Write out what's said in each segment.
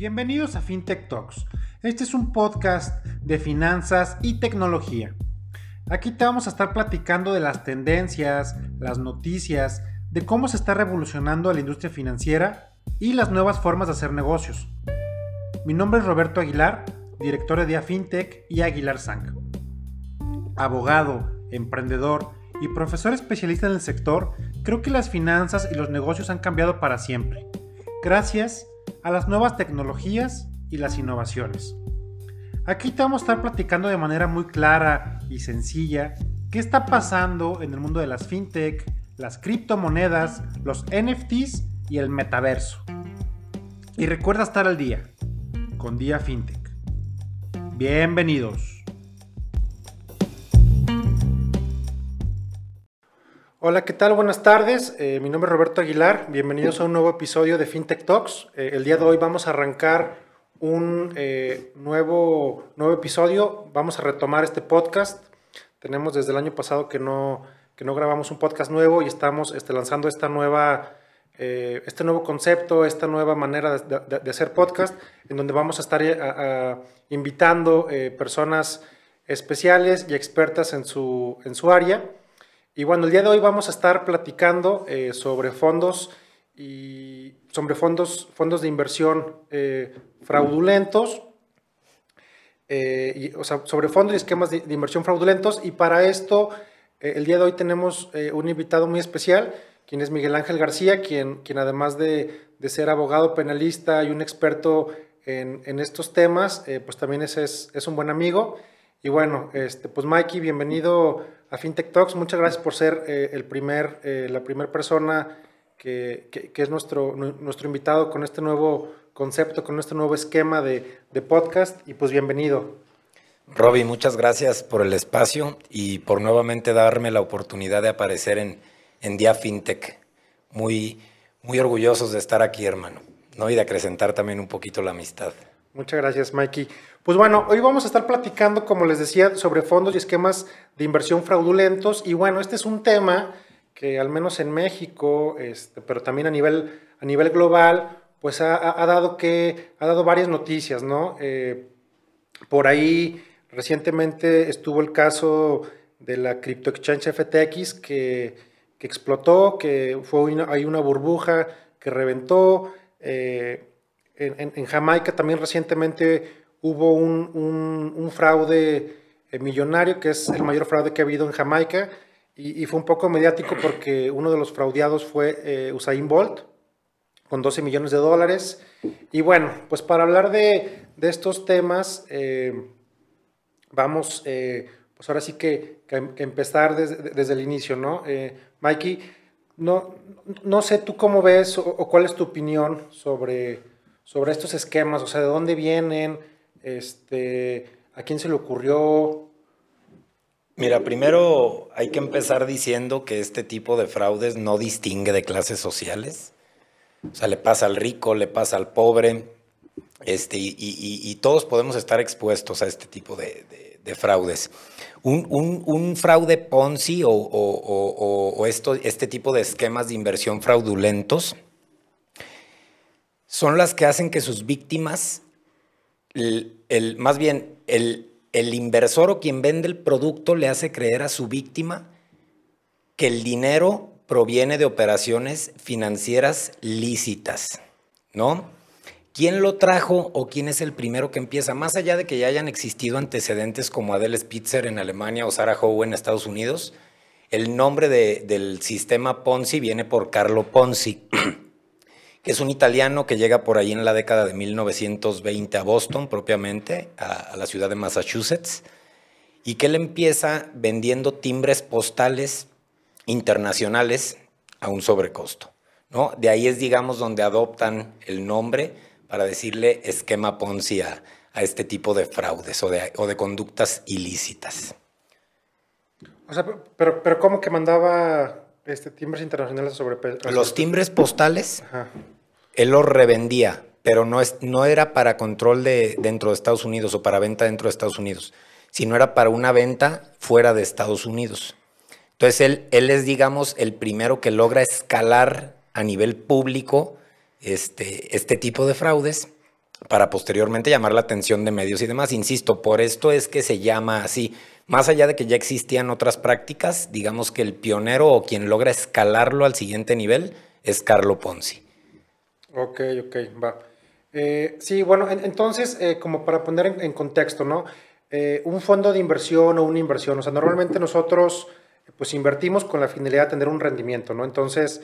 Bienvenidos a FinTech Talks. Este es un podcast de finanzas y tecnología. Aquí te vamos a estar platicando de las tendencias, las noticias, de cómo se está revolucionando la industria financiera y las nuevas formas de hacer negocios. Mi nombre es Roberto Aguilar, director de FinTech y Aguilar Sang. Abogado, emprendedor y profesor especialista en el sector, creo que las finanzas y los negocios han cambiado para siempre. Gracias a las nuevas tecnologías y las innovaciones. Aquí te vamos a estar platicando de manera muy clara y sencilla qué está pasando en el mundo de las fintech, las criptomonedas, los NFTs y el metaverso. Y recuerda estar al día con Día Fintech. Bienvenidos. Hola, ¿qué tal? Buenas tardes. Eh, mi nombre es Roberto Aguilar. Bienvenidos a un nuevo episodio de FinTech Talks. Eh, el día de hoy vamos a arrancar un eh, nuevo, nuevo episodio. Vamos a retomar este podcast. Tenemos desde el año pasado que no, que no grabamos un podcast nuevo y estamos este, lanzando esta nueva, este nuevo concepto, esta nueva manera de, hacer podcast, en donde vamos a estar invitando personas especiales y expertas en su, en su área. Y bueno, el día de hoy vamos a estar platicando eh, sobre fondos y sobre fondos, fondos de inversión eh, fraudulentos, eh, o sea, sobre fondos y esquemas de, inversión fraudulentos. Y para esto, el día de hoy tenemos un invitado muy especial, quien es Miguel Ángel García, quien, quien además de, de ser abogado penalista y un experto en, en estos temas, pues también es, es, es un buen amigo. Y bueno, este, pues Mikey, bienvenido a FinTech Talks. Muchas gracias por ser eh, el primer, eh, la primera persona que, que, es nuestro, nuestro invitado con este nuevo concepto, con este nuevo esquema de, de podcast. Y pues bienvenido. Roby, muchas gracias por el espacio y por nuevamente darme la oportunidad de aparecer en, en Día FinTech. Muy, muy orgullosos de estar aquí, hermano, ¿no? y de acrecentar también un poquito la amistad. Muchas gracias, Mikey. Pues bueno, hoy vamos a estar platicando, como les decía, sobre fondos y esquemas de inversión fraudulentos. Y bueno, este es un tema que al menos en México, este, pero también a nivel, a nivel global, pues ha, dado que, ha dado varias noticias, ¿no? Eh, por ahí recientemente estuvo el caso de la Crypto Exchange FTX que, explotó, que fue una, hay una burbuja que reventó. Eh, en, Jamaica también recientemente hubo un, fraude eh, millonario, que es el mayor fraude que ha habido en Jamaica, y, fue un poco mediático porque uno de los fraudeados fue eh, Usain Bolt, con 12 millones de dólares. Y bueno, pues para hablar de, estos temas, eh, vamos, pues ahora sí que, empezar desde, el inicio, ¿no? Mikey, no, no sé tú cómo ves o cuál es tu opinión sobre, sobre estos esquemas, o sea, de dónde vienen, este, ¿A quién se le ocurrió? Mira, primero hay que empezar diciendo que este tipo de fraudes no distingue de clases sociales. O sea, le pasa al rico, le pasa al pobre, este, y, todos podemos estar expuestos a este tipo de, fraudes. Un, fraude Ponzi o, esto, este tipo de esquemas de inversión fraudulentos son las que hacen que sus víctimas el, más bien el, inversor o quien vende el producto le hace creer a su víctima que el dinero proviene de operaciones financieras lícitas, ¿no? ¿Quién lo trajo o quién es el primero que empieza? Más allá de que ya hayan existido antecedentes como Adele Spitzer en Alemania o Sarah Howe en Estados Unidos, el nombre del sistema Ponzi viene por Carlo Ponzi. que es un italiano que llega por ahí en la década de 1920 a Boston, propiamente, a, la ciudad de Massachusetts, y que él empieza vendiendo timbres postales internacionales a un sobrecosto. ¿no? De ahí es, digamos, donde adoptan el nombre para decirle esquema Ponzi a, este tipo de fraudes o de, conductas ilícitas. O sea, pero ¿cómo que mandaba este, timbres internacionales sobre... Los timbres postales, él los revendía, pero no, es, no era para control de, dentro de Estados Unidos o para venta dentro de Estados Unidos, sino era para una venta fuera de Estados Unidos. Entonces él, él es, digamos, el primero que logra escalar a nivel público este, este tipo de fraudes para posteriormente llamar la atención de medios y demás. Insisto, por esto es que se llama así. Más allá de que ya existían otras prácticas, digamos que el pionero o quien logra escalarlo al siguiente nivel es Carlo Ponzi. Ok, ok, va. Eh, sí, bueno, entonces, eh, como para poner en, contexto, ¿no? Eh, un fondo de inversión o una inversión, o sea, normalmente nosotros pues invertimos con la finalidad de tener un rendimiento, ¿no? Entonces,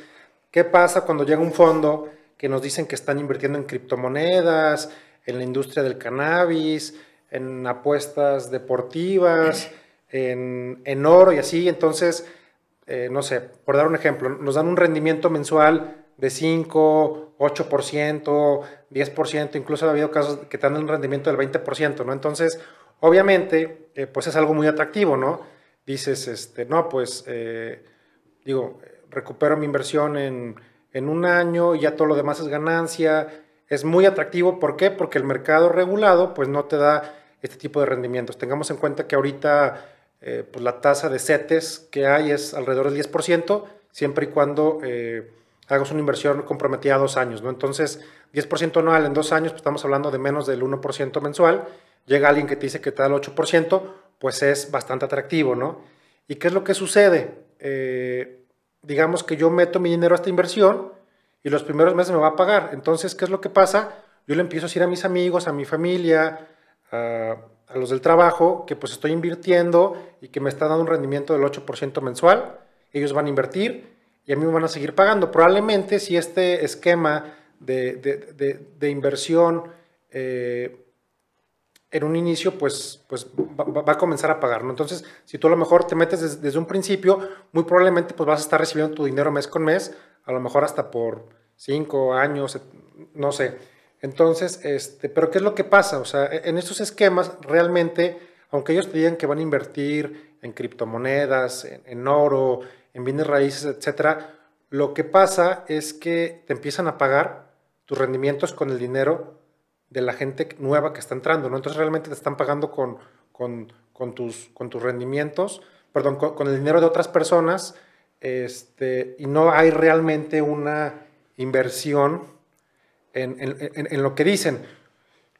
¿qué pasa cuando llega un fondo que nos dicen que están invirtiendo en criptomonedas, en la industria del cannabis, en apuestas deportivas, en, en oro y así? Entonces, no sé, por dar un ejemplo, nos dan un rendimiento mensual de 5, 8%, 10%, incluso ha habido casos que dan un rendimiento del 20%, ¿no? Entonces, obviamente, eh, pues es algo muy atractivo, ¿no? Dices, este, no, pues, eh, digo, recupero mi inversión en, en un año ya todo lo demás es ganancia. Es muy atractivo, ¿por qué? Porque el mercado regulado, pues, no te da este tipo de rendimientos. Tengamos en cuenta que ahorita, eh, pues, la tasa de CETES que hay es alrededor del 10%, siempre y cuando hagas una inversión comprometida a dos años, ¿no? Entonces, 10% anual en dos años, pues estamos hablando de menos del 1% mensual. Llega alguien que te dice que te da el 8%, pues es bastante atractivo, ¿no? ¿Y qué es lo que sucede? Eh, digamos que yo meto mi dinero a esta inversión y los primeros meses me va a pagar. Entonces, ¿qué es lo que pasa? Yo le empiezo a decir a mis amigos, a mi familia, a, los del trabajo, que pues estoy invirtiendo y que me está dando un rendimiento del 8% mensual. Ellos van a invertir y a mí me van a seguir pagando. Probablemente si este esquema de, inversión eh, en un inicio, pues, pues va, a comenzar a pagar. ¿no? Entonces, si tú a lo mejor te metes desde, un principio, muy probablemente pues vas a estar recibiendo tu dinero mes con mes, a lo mejor hasta por cinco años, no sé. Entonces, este, pero ¿qué es lo que pasa? O sea, e, en estos esquemas realmente, aunque ellos te digan que van a invertir en criptomonedas, en oro, en bienes raíces, etcétera, lo que pasa es que te empiezan a pagar tus rendimientos con el dinero de la gente nueva que está entrando, ¿no? Entonces realmente te están pagando con, con, tus, con tus rendimientos, perdón, con, el dinero de otras personas, este, y no hay realmente una inversión en, lo que dicen.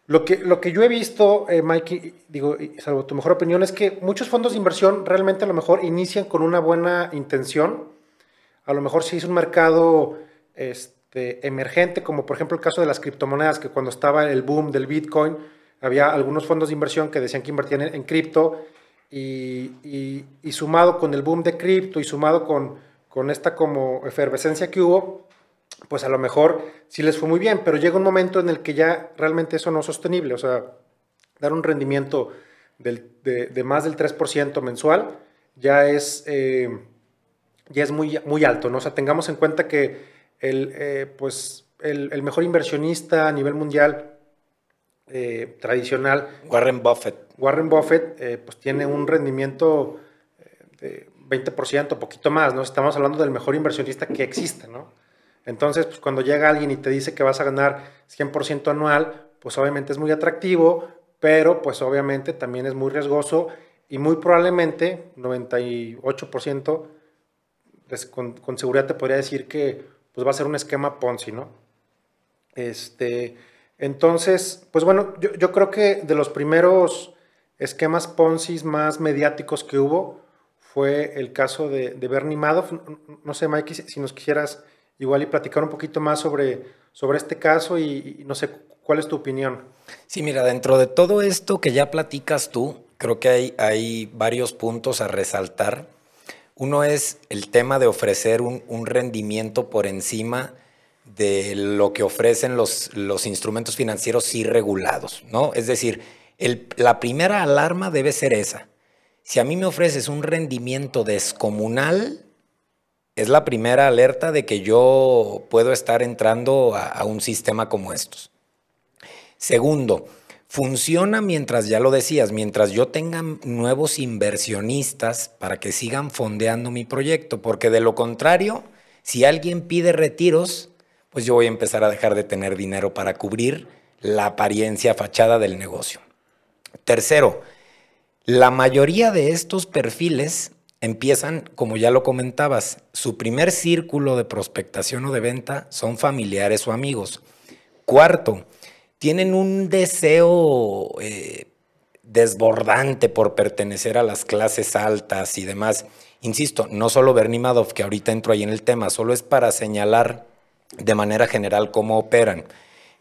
Lo que, lo que yo he visto, eh, Mikey, digo, salvo tu mejor opinión, es que muchos fondos de inversión realmente a lo mejor inician con una buena intención. A lo mejor si es un mercado este, emergente, como por ejemplo el caso de las criptomonedas, que cuando estaba el boom del Bitcoin, había algunos fondos de inversión que decían que invertían en, cripto y, y, sumado con el boom de cripto y sumado con, con esta como efervescencia que hubo, pues a lo mejor sí les fue muy bien, pero llega un momento en el que ya realmente eso no es sostenible, o sea, dar un rendimiento de, más del 3% mensual ya es, eh, ya es muy, muy alto, ¿no? O sea, tengamos en cuenta que el, eh, pues, el, mejor inversionista a nivel mundial eh, tradicional... Warren Buffett. Warren Buffett, pues tiene un rendimiento de 20%, poquito más, ¿no? Estamos hablando del mejor inversionista que existe, ¿no? Entonces, pues cuando llega alguien y te dice que vas a ganar 100% anual, pues obviamente es muy atractivo, pero pues obviamente también es muy riesgoso y muy probablemente, 98%, pues, con, con, seguridad te podría decir que pues va a ser un esquema Ponzi, ¿no? Este, entonces, pues bueno, yo, creo que de los primeros esquemas Ponzi más mediáticos que hubo fue el caso de, Bernie Madoff. No sé, Mikey, si nos quisieras igual y platicar un poquito más sobre, sobre este caso y, no sé, ¿cuál es tu opinión? Sí, mira, dentro de todo esto que ya platicas tú, creo que hay, hay varios puntos a resaltar. Uno es el tema de ofrecer un, rendimiento por encima de lo que ofrecen los, los instrumentos financieros irregulados, ¿no? Es decir, la primera alarma debe ser esa. Si a mí me ofreces un rendimiento descomunal, es la primera alerta de que yo puedo estar entrando a, un sistema como estos. Segundo, funciona mientras, ya lo decías, mientras yo tenga nuevos inversionistas para que sigan fondeando mi proyecto, porque de lo contrario, si alguien pide retiros, pues yo voy a empezar a dejar de tener dinero para cubrir la apariencia fachada del negocio. Tercero, la mayoría de estos perfiles empiezan, como ya lo comentabas, su primer círculo de prospectación o de venta son familiares o amigos. Cuarto, tienen un deseo eh, desbordante por pertenecer a las clases altas y demás. Insisto, no solo Bernie Madoff, que ahorita entro ahí en el tema, solo es para señalar de manera general cómo operan.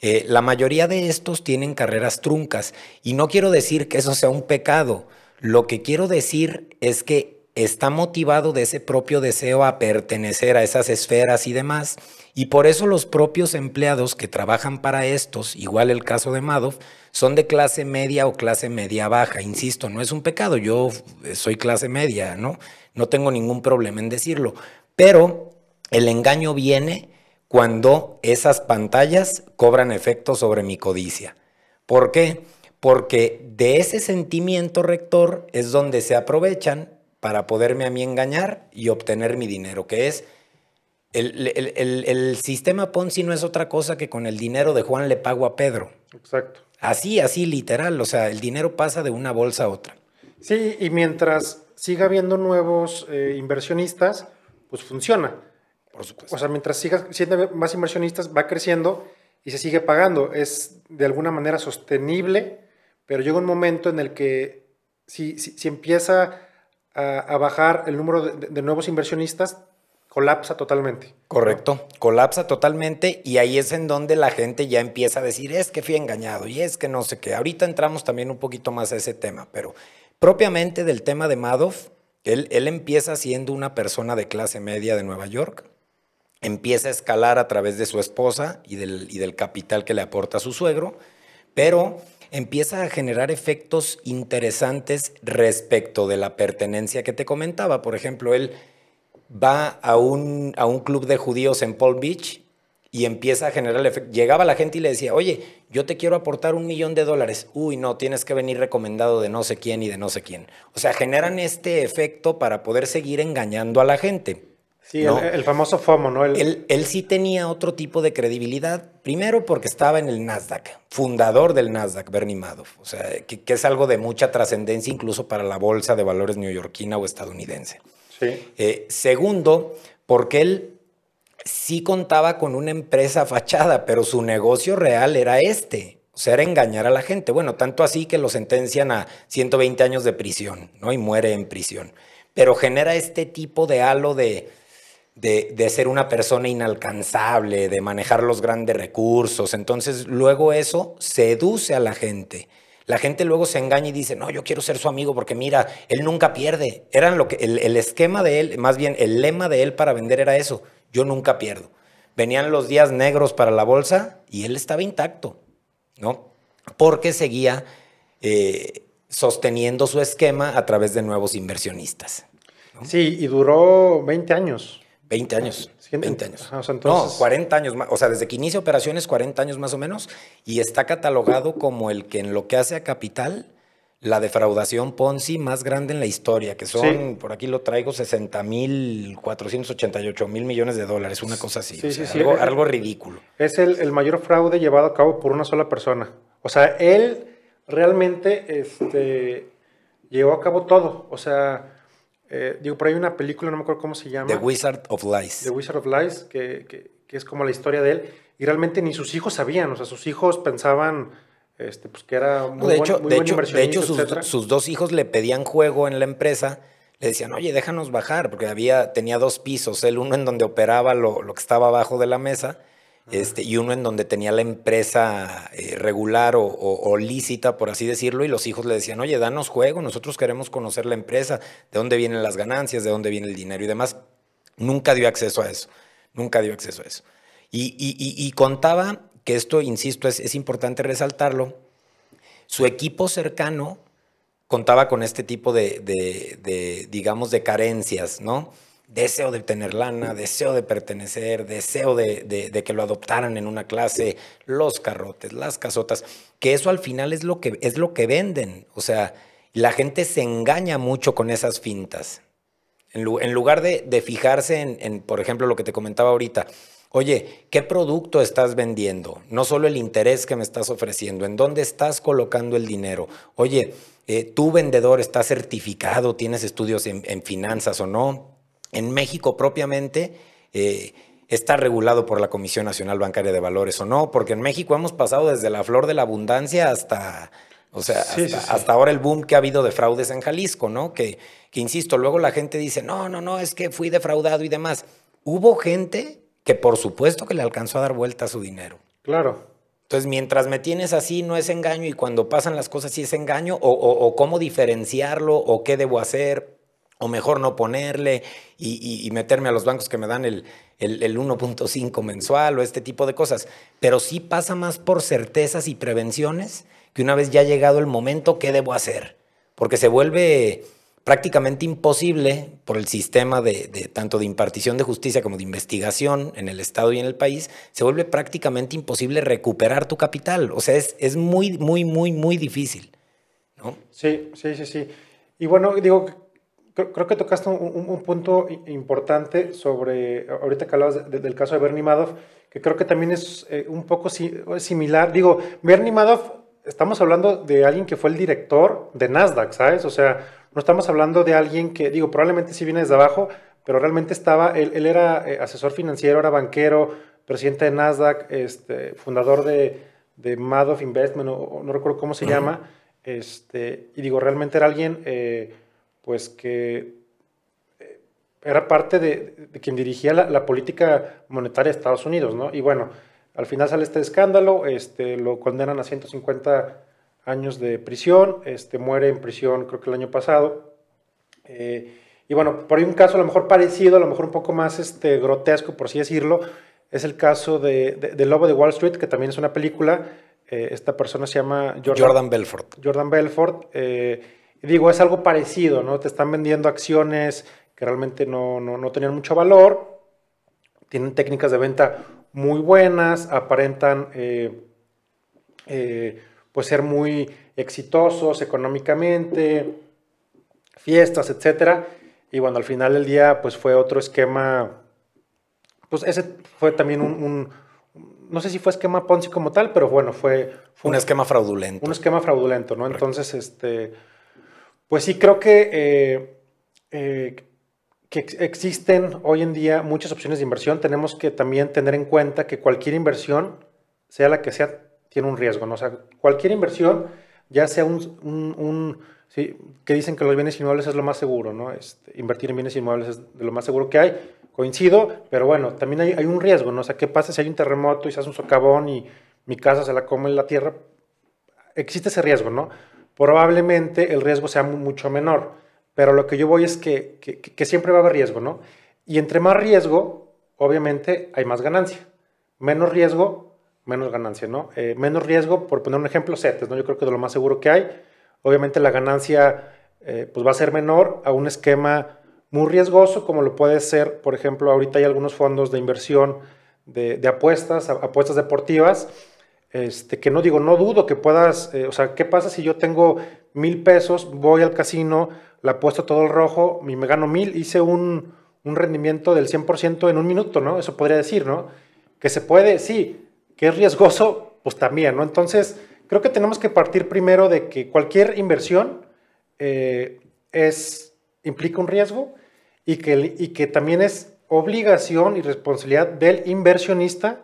Eh, la mayoría de estos tienen carreras truncas y no quiero decir que eso sea un pecado. Lo que quiero decir es que está motivado de ese propio deseo a pertenecer a esas esferas y demás. Y por eso los propios empleados que trabajan para estos, igual el caso de Madoff, son de clase media o clase media baja. Insisto, no es un pecado, yo soy clase media, ¿no? No tengo ningún problema en decirlo. Pero el engaño viene cuando esas pantallas cobran efecto sobre mi codicia. ¿Por qué? Porque de ese sentimiento rector es donde se aprovechan para poderme a mí engañar y obtener mi dinero, que es el, el, sistema Ponzi no es otra cosa que con el dinero de Juan le pago a Pedro. Exacto. Así, así, literal. O sea, el dinero pasa de una bolsa a otra. Sí, y mientras siga habiendo nuevos eh, inversionistas, pues funciona. Por supuesto. O sea, mientras siga siendo más inversionistas, va creciendo y se sigue pagando. Es de alguna manera sostenible, pero llega un momento en el que si, si, empieza a, bajar el número de nuevos inversionistas, colapsa totalmente. Correcto, colapsa totalmente y ahí es en donde la gente ya empieza a decir, es que fui engañado y es que no sé qué. Ahorita entramos también un poquito más a ese tema, pero propiamente del tema de Madoff, él, él empieza siendo una persona de clase media de Nueva York, empieza a escalar a través de su esposa y del, y del capital que le aporta su suegro, pero empieza a generar efectos interesantes respecto de la pertenencia que te comentaba. Por ejemplo, él va a un, a un club de judíos en Palm Beach y empieza a generar. Llegaba la gente y le decía, oye, yo te quiero aportar un millón de dólares. Uy, no, tienes que venir recomendado de no sé quién y de no sé quién. O sea, generan este efecto para poder seguir engañando a la gente. Sí, el, famoso FOMO, ¿no? Él, él, sí tenía otro tipo de credibilidad. Primero porque estaba en el Nasdaq, fundador del Nasdaq, Bernie Madoff. O sea, que, que es algo de mucha trascendencia incluso para la bolsa de valores neoyorquina o estadounidense. Eh, segundo, porque él sí contaba con una empresa fachada, pero su negocio real era este. O sea, era engañar a la gente. Bueno, tanto así que lo sentencian a 120 años de prisión, ¿no? Y muere en prisión. Pero genera este tipo de halo de, de, de, ser una persona inalcanzable, de manejar los grandes recursos. Entonces, luego eso seduce a la gente. La gente luego se engaña y dice, no, yo quiero ser su amigo porque mira, él nunca pierde. Eran lo que, el, esquema de él, más bien el lema de él para vender era eso, yo nunca pierdo. Venían los días negros para la bolsa y él estaba intacto, ¿no? Porque seguía eh, sosteniendo su esquema a través de nuevos inversionistas. Sí, y duró 20 años. 20 años. 20 años. No, 40 años más. O sea, desde que inicia operaciones, 40 años más o menos. Y está catalogado como el que en lo que hace a Capital, la defraudación Ponzi más grande en la historia, que son, por aquí lo traigo, 60 mil 488 mil millones de dólares, una cosa así. Sí, sí, algo, algo, ridículo. Es el, el, mayor fraude llevado a cabo por una sola persona. O sea, él realmente este, llevó a cabo todo. O sea eh, digo, por ahí hay una película, no me acuerdo cómo se llama. The Wizard of Lies. The Wizard of Lies, que, que, que, es como la historia de él. Y realmente ni sus hijos sabían, o sea, sus hijos pensaban este, pues, que era muy, de hecho, de hecho, de hecho sus, sus, dos hijos le pedían juego en la empresa. Le decían, oye, déjanos bajar, porque había, tenía dos pisos, el uno en donde operaba lo, lo que estaba abajo de la mesa este, y uno en donde tenía la empresa eh, regular o, lícita, por así decirlo, y los hijos le decían, oye, danos juego, nosotros queremos conocer la empresa, de dónde vienen las ganancias, de dónde viene el dinero y demás. Nunca dio acceso a eso, nunca dio acceso a eso. Y, contaba que esto, insisto, es, importante resaltarlo, su equipo cercano contaba con este tipo de digamos, de carencias, ¿no? Deseo de tener lana, deseo de pertenecer, deseo de, que lo adoptaran en una clase, los carrotes, las casotas, que eso al final es lo que, es lo que venden. O sea, la gente se engaña mucho con esas fintas. En, lugar de, fijarse en, por ejemplo, lo que te comentaba ahorita, oye, ¿qué producto estás vendiendo? No solo el interés que me estás ofreciendo, ¿en dónde estás colocando el dinero? Oye, eh, ¿tu vendedor está certificado? ¿Tienes estudios en finanzas o no? En México propiamente, eh, está regulado por la Comisión Nacional Bancaria de Valores o no, porque en México hemos pasado desde la flor de la abundancia hasta, o sea, hasta, ahora el boom que ha habido de fraudes en Jalisco, ¿no? Que, que, insisto, luego la gente dice, no, no, no, es que fui defraudado y demás. Hubo gente que por supuesto que le alcanzó a dar vuelta a su dinero. Claro. Entonces, mientras me tienes así, no es engaño y cuando pasan las cosas sí es engaño, o, cómo diferenciarlo, o qué debo hacer, o mejor no ponerle y, meterme a los bancos que me dan el, el, el 1.5 mensual o este tipo de cosas. Pero sí pasa más por certezas y prevenciones que una vez ya llegado el momento, ¿qué debo hacer? Porque se vuelve prácticamente imposible por el sistema de, tanto de impartición de justicia como de investigación en el Estado y en el país, se vuelve prácticamente imposible recuperar tu capital. O sea, es, es muy, muy, muy, muy difícil. ¿no? Sí, sí, sí, sí. Y bueno, digo, creo, que tocaste un, punto importante sobre, ahorita que hablabas del caso de Bernie Madoff, que creo que también es eh, un poco similar. Digo, Bernie Madoff, estamos hablando de alguien que fue el director de Nasdaq, ¿sabes? O sea, no estamos hablando de alguien que, digo, probablemente sí viene desde abajo, pero realmente estaba, él, era eh, asesor financiero, era banquero, presidente de Nasdaq, este, fundador de, de Madoff Investment, o, no recuerdo cómo se llama, este, y digo, realmente era alguien, eh, pues que eh, era parte de, quien dirigía la, política monetaria de Estados Unidos, ¿no? Y bueno, al final sale este escándalo, este, lo condenan a 150 años de prisión, este, muere en prisión creo que el año pasado. Eh, y bueno, por ahí un caso a lo mejor parecido, a lo mejor un poco más este, grotesco, por así decirlo, es el caso de, de, Lobo de Wall Street, que también es una película. Eh, esta persona se llama Jordan, Belfort. Jordan Belfort. Eh, digo, es algo parecido, ¿no? Te están vendiendo acciones que realmente no, no, no tenían mucho valor, tienen técnicas de venta muy buenas, aparentan pues ser muy exitosos económicamente, fiestas, etcétera. Y bueno, al final del día, pues fue otro esquema, pues ese fue también un, no sé si fue esquema Ponzi como tal, pero bueno, fue... un, esquema fraudulento. Un esquema fraudulento, ¿no? Entonces, este, pues sí creo que, eh, eh, existen hoy en día muchas opciones de inversión. Tenemos que también tener en cuenta que cualquier inversión, sea la que sea, tiene un riesgo. ¿no? O sea, cualquier inversión, ya sea un, ¿sí? que dicen que los bienes inmuebles es lo más seguro, ¿no? Este, invertir en bienes inmuebles es de lo más seguro que hay. Coincido, pero bueno, también hay, hay, un riesgo, ¿no? O sea, ¿qué pasa si hay un terremoto y se hace un socavón y mi casa se la come la tierra? Existe ese riesgo, ¿no? Probablemente el riesgo sea mucho menor, pero lo que yo voy es que, siempre va a haber riesgo, ¿no? Y entre más riesgo, obviamente hay más ganancia. Menos riesgo, menos ganancia, ¿no? Eh, menos riesgo, por poner un ejemplo, CETES, ¿no? Yo creo que de lo más seguro que hay. Obviamente la ganancia eh, pues va a ser menor a un esquema muy riesgoso, como lo puede ser, por ejemplo, ahorita hay algunos fondos de inversión de, apuestas, apuestas deportivas, este, que no digo, no dudo que puedas, eh, o sea, ¿qué pasa si yo tengo mil pesos, voy al casino, la apuesto todo el rojo y me gano mil, hice un, un rendimiento del 100% en un minuto, ¿no? Eso podría decir, ¿no? Que se puede, sí, que es riesgoso, pues también, ¿no? Entonces, creo que tenemos que partir primero de que cualquier inversión eh, es, implica un riesgo y que, y que también es obligación y responsabilidad del inversionista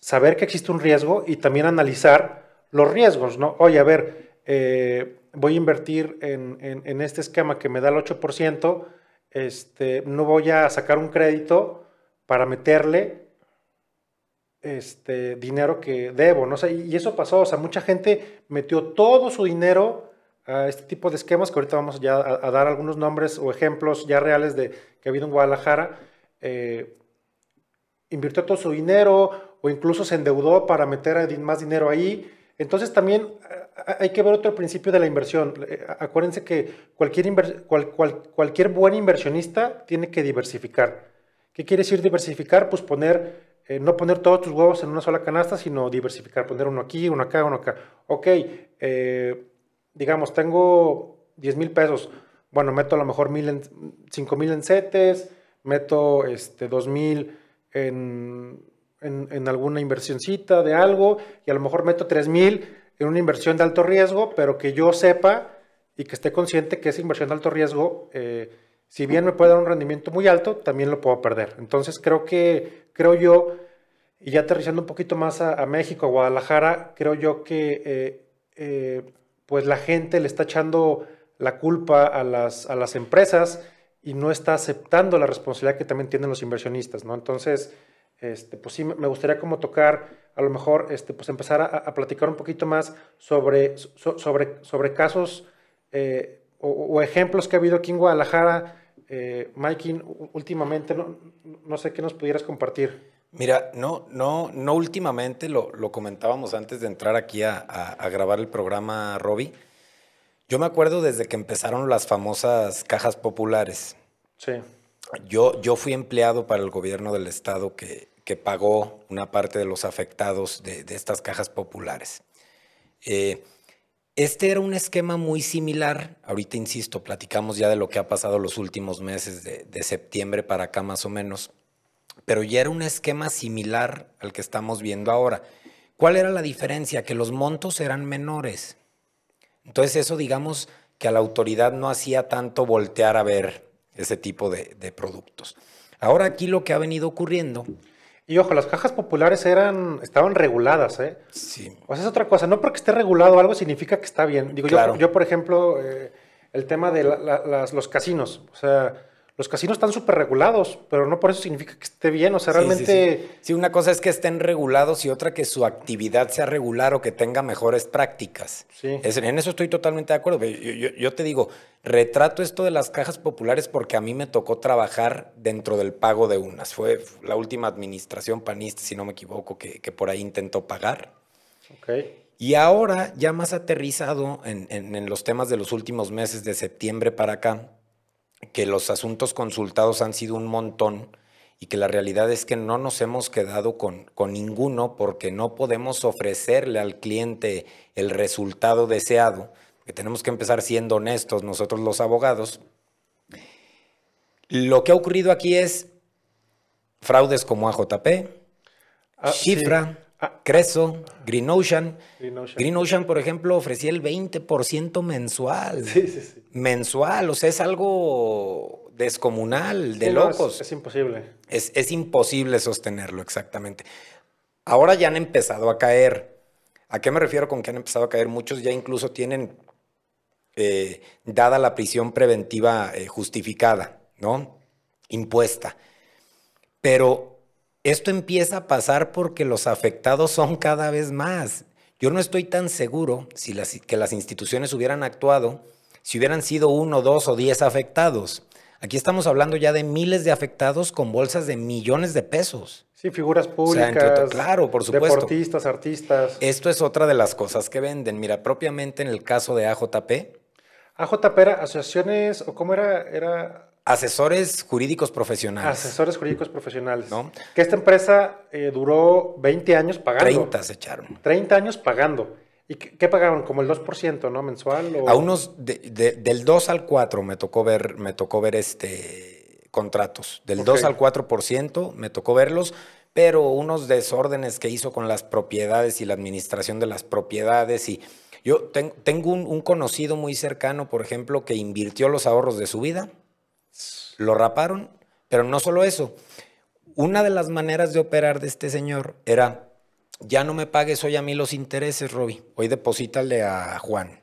saber que existe un riesgo y también analizar los riesgos, ¿no? Oye, a ver, eh, voy a invertir en, en, este esquema que me da el 8%, este, no voy a sacar un crédito para meterle este, dinero que debo, ¿no? y eso pasó, o sea, mucha gente metió todo su dinero a este tipo de esquemas, que ahorita vamos ya a, dar algunos nombres o ejemplos ya reales de que ha habido en Guadalajara, eh, invirtió todo su dinero o incluso se endeudó para meter más dinero ahí. Entonces también hay que ver otro principio de la inversión. Eh, acuérdense que cualquier, buen inversionista tiene que diversificar. ¿Qué quiere decir diversificar? Pues poner eh, no poner todos tus huevos en una sola canasta, sino diversificar, poner uno aquí, uno acá, uno acá. Ok, eh, digamos, tengo 10 mil pesos, bueno, meto a lo mejor mil en, 5 mil en CETES, meto este, 2 mil en, en, alguna inversioncita de algo, y a lo mejor meto 3 mil en una inversión de alto riesgo, pero que yo sepa y que esté consciente que esa inversión de alto riesgo, eh, si bien me puede dar un rendimiento muy alto, también lo puedo perder. Entonces creo que, creo yo, y ya aterrizando un poquito más a, México, a Guadalajara, creo yo que eh, eh, pues la gente le está echando la culpa a las, a las empresas y no está aceptando la responsabilidad que también tienen los inversionistas, ¿no? Entonces, este, pues sí, me gustaría como tocar, a lo mejor, este, pues empezar a, platicar un poquito más sobre, sobre, sobre casos eh, o, ejemplos que ha habido aquí en Guadalajara. Eh, Mikey, últimamente, no, no sé qué nos pudieras compartir. Mira, no, no, no últimamente, lo, lo comentábamos antes de entrar aquí a, a, grabar el programa, Robbie. Yo me acuerdo desde que empezaron las famosas cajas populares. Sí. Yo, yo fui empleado para el gobierno del estado que, que pagó una parte de los afectados de, de estas cajas populares. Eh, este era un esquema muy similar. Ahorita, insisto, platicamos ya de lo que ha pasado los últimos meses, de, de septiembre para acá más o menos pero ya era un esquema similar al que estamos viendo ahora. ¿Cuál era la diferencia? Que los montos eran menores. Entonces eso digamos que a la autoridad no hacía tanto voltear a ver ese tipo de, productos. Ahora aquí lo que ha venido ocurriendo... Y ojo, las cajas populares eran, estaban reguladas, ¿eh? Sí. O sea, es otra cosa. No porque esté regulado algo significa que está bien. Digo, yo, yo, por ejemplo, eh, el tema de los casinos. O sea, los casinos están súper regulados, pero no por eso significa que esté bien. O sea, realmente. Sí, una cosa es que estén regulados y otra que su actividad sea regular o que tenga mejores prácticas. Sí. en eso estoy totalmente de acuerdo. Yo, te digo, retrato esto de las cajas populares porque a mí me tocó trabajar dentro del pago de unas. Fue la última administración panista, si no me equivoco, que, por ahí intentó pagar. Ok. Y ahora, ya más aterrizado en, en los temas de los últimos meses, de septiembre para acá que los asuntos consultados han sido un montón y que la realidad es que no nos hemos quedado con, con, ninguno porque no podemos ofrecerle al cliente el resultado deseado, que tenemos que empezar siendo honestos nosotros los abogados. Lo que ha ocurrido aquí es fraudes como AJP, ah, Shifra, Ah. Creso, Green Ocean. Green Ocean. por ejemplo, ofrecía el 20% mensual. Sí, sí, sí. Mensual, o sea, es algo descomunal, de locos. es, imposible. Es, es, imposible sostenerlo, exactamente. Ahora ya han empezado a caer. ¿A qué me refiero con que han empezado a caer? Muchos ya incluso tienen eh, dada la prisión preventiva eh, justificada, ¿no? Impuesta. Pero esto empieza a pasar porque los afectados son cada vez más. Yo no estoy tan seguro si las, que las instituciones hubieran actuado si hubieran sido uno, dos o diez afectados. Aquí estamos hablando ya de miles de afectados con bolsas de millones de pesos. Sí, figuras públicas. claro, por supuesto. Deportistas, artistas. Esto es otra de las cosas que venden. Mira, propiamente en el caso de AJP. AJP era asociaciones, o cómo era, era Asesores jurídicos profesionales. Asesores jurídicos profesionales. ¿No? Que esta empresa eh, duró 20 años pagando. 30 se echaron. 30 años pagando. ¿Y qué, pagaban? Como el 2%, ¿no? Mensual. A unos, del 2 al 4 me tocó ver, me tocó ver este, contratos. Del 2 al 4% me tocó verlos, pero unos desórdenes que hizo con las propiedades y la administración de las propiedades. Y yo tengo un conocido muy cercano, por ejemplo, que invirtió los ahorros de su vida lo raparon, pero no solo eso. Una de las maneras de operar de este señor era, ya no me pagues hoy a mí los intereses, Roby, hoy deposítale a Juan.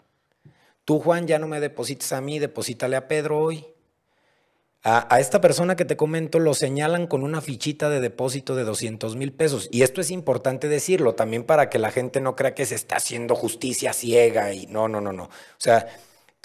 Tú, Juan, ya no me deposites a mí, deposítale a Pedro hoy. A, esta persona que te comento lo señalan con una fichita de depósito de 200 mil pesos. Y esto es importante decirlo también para que la gente no crea que se está haciendo justicia ciega y no, no, no, no. O sea,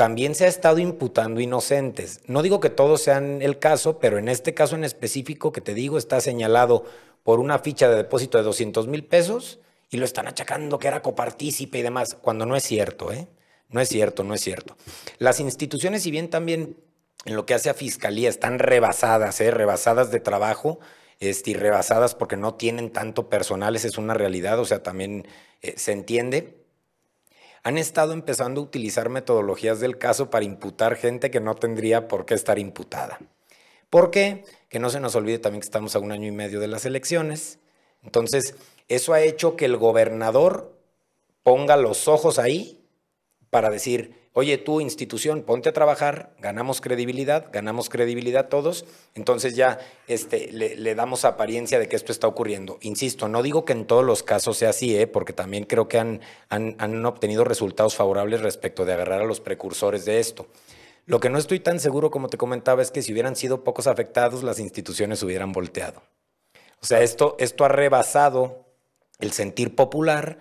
también se ha estado imputando inocentes. No digo que todos sean el caso, pero en este caso en específico que te digo está señalado por una ficha de depósito de 200 mil pesos y lo están achacando que era copartícipe y demás, cuando no es cierto, ¿eh? No es cierto, no es cierto. Las instituciones, si bien también en lo que hace a fiscalía están rebasadas, ¿eh? rebasadas de trabajo este, y rebasadas porque no tienen tanto personal, esa es una realidad, o sea, también eh, se entiende han estado empezando a utilizar metodologías del caso para imputar gente que no tendría por qué estar imputada. ¿Por qué? Que no se nos olvide también que estamos a un año y medio de las elecciones. Entonces, eso ha hecho que el gobernador ponga los ojos ahí para decir, oye, tú institución, ponte a trabajar, ganamos credibilidad, ganamos credibilidad todos, entonces ya este, le, damos apariencia de que esto está ocurriendo. Insisto, no digo que en todos los casos sea así, ¿eh? porque también creo que han, han, han obtenido resultados favorables respecto de agarrar a los precursores de esto. Lo que no estoy tan seguro, como te comentaba, es que si hubieran sido pocos afectados, las instituciones hubieran volteado. O sea, esto, esto ha rebasado el sentir popular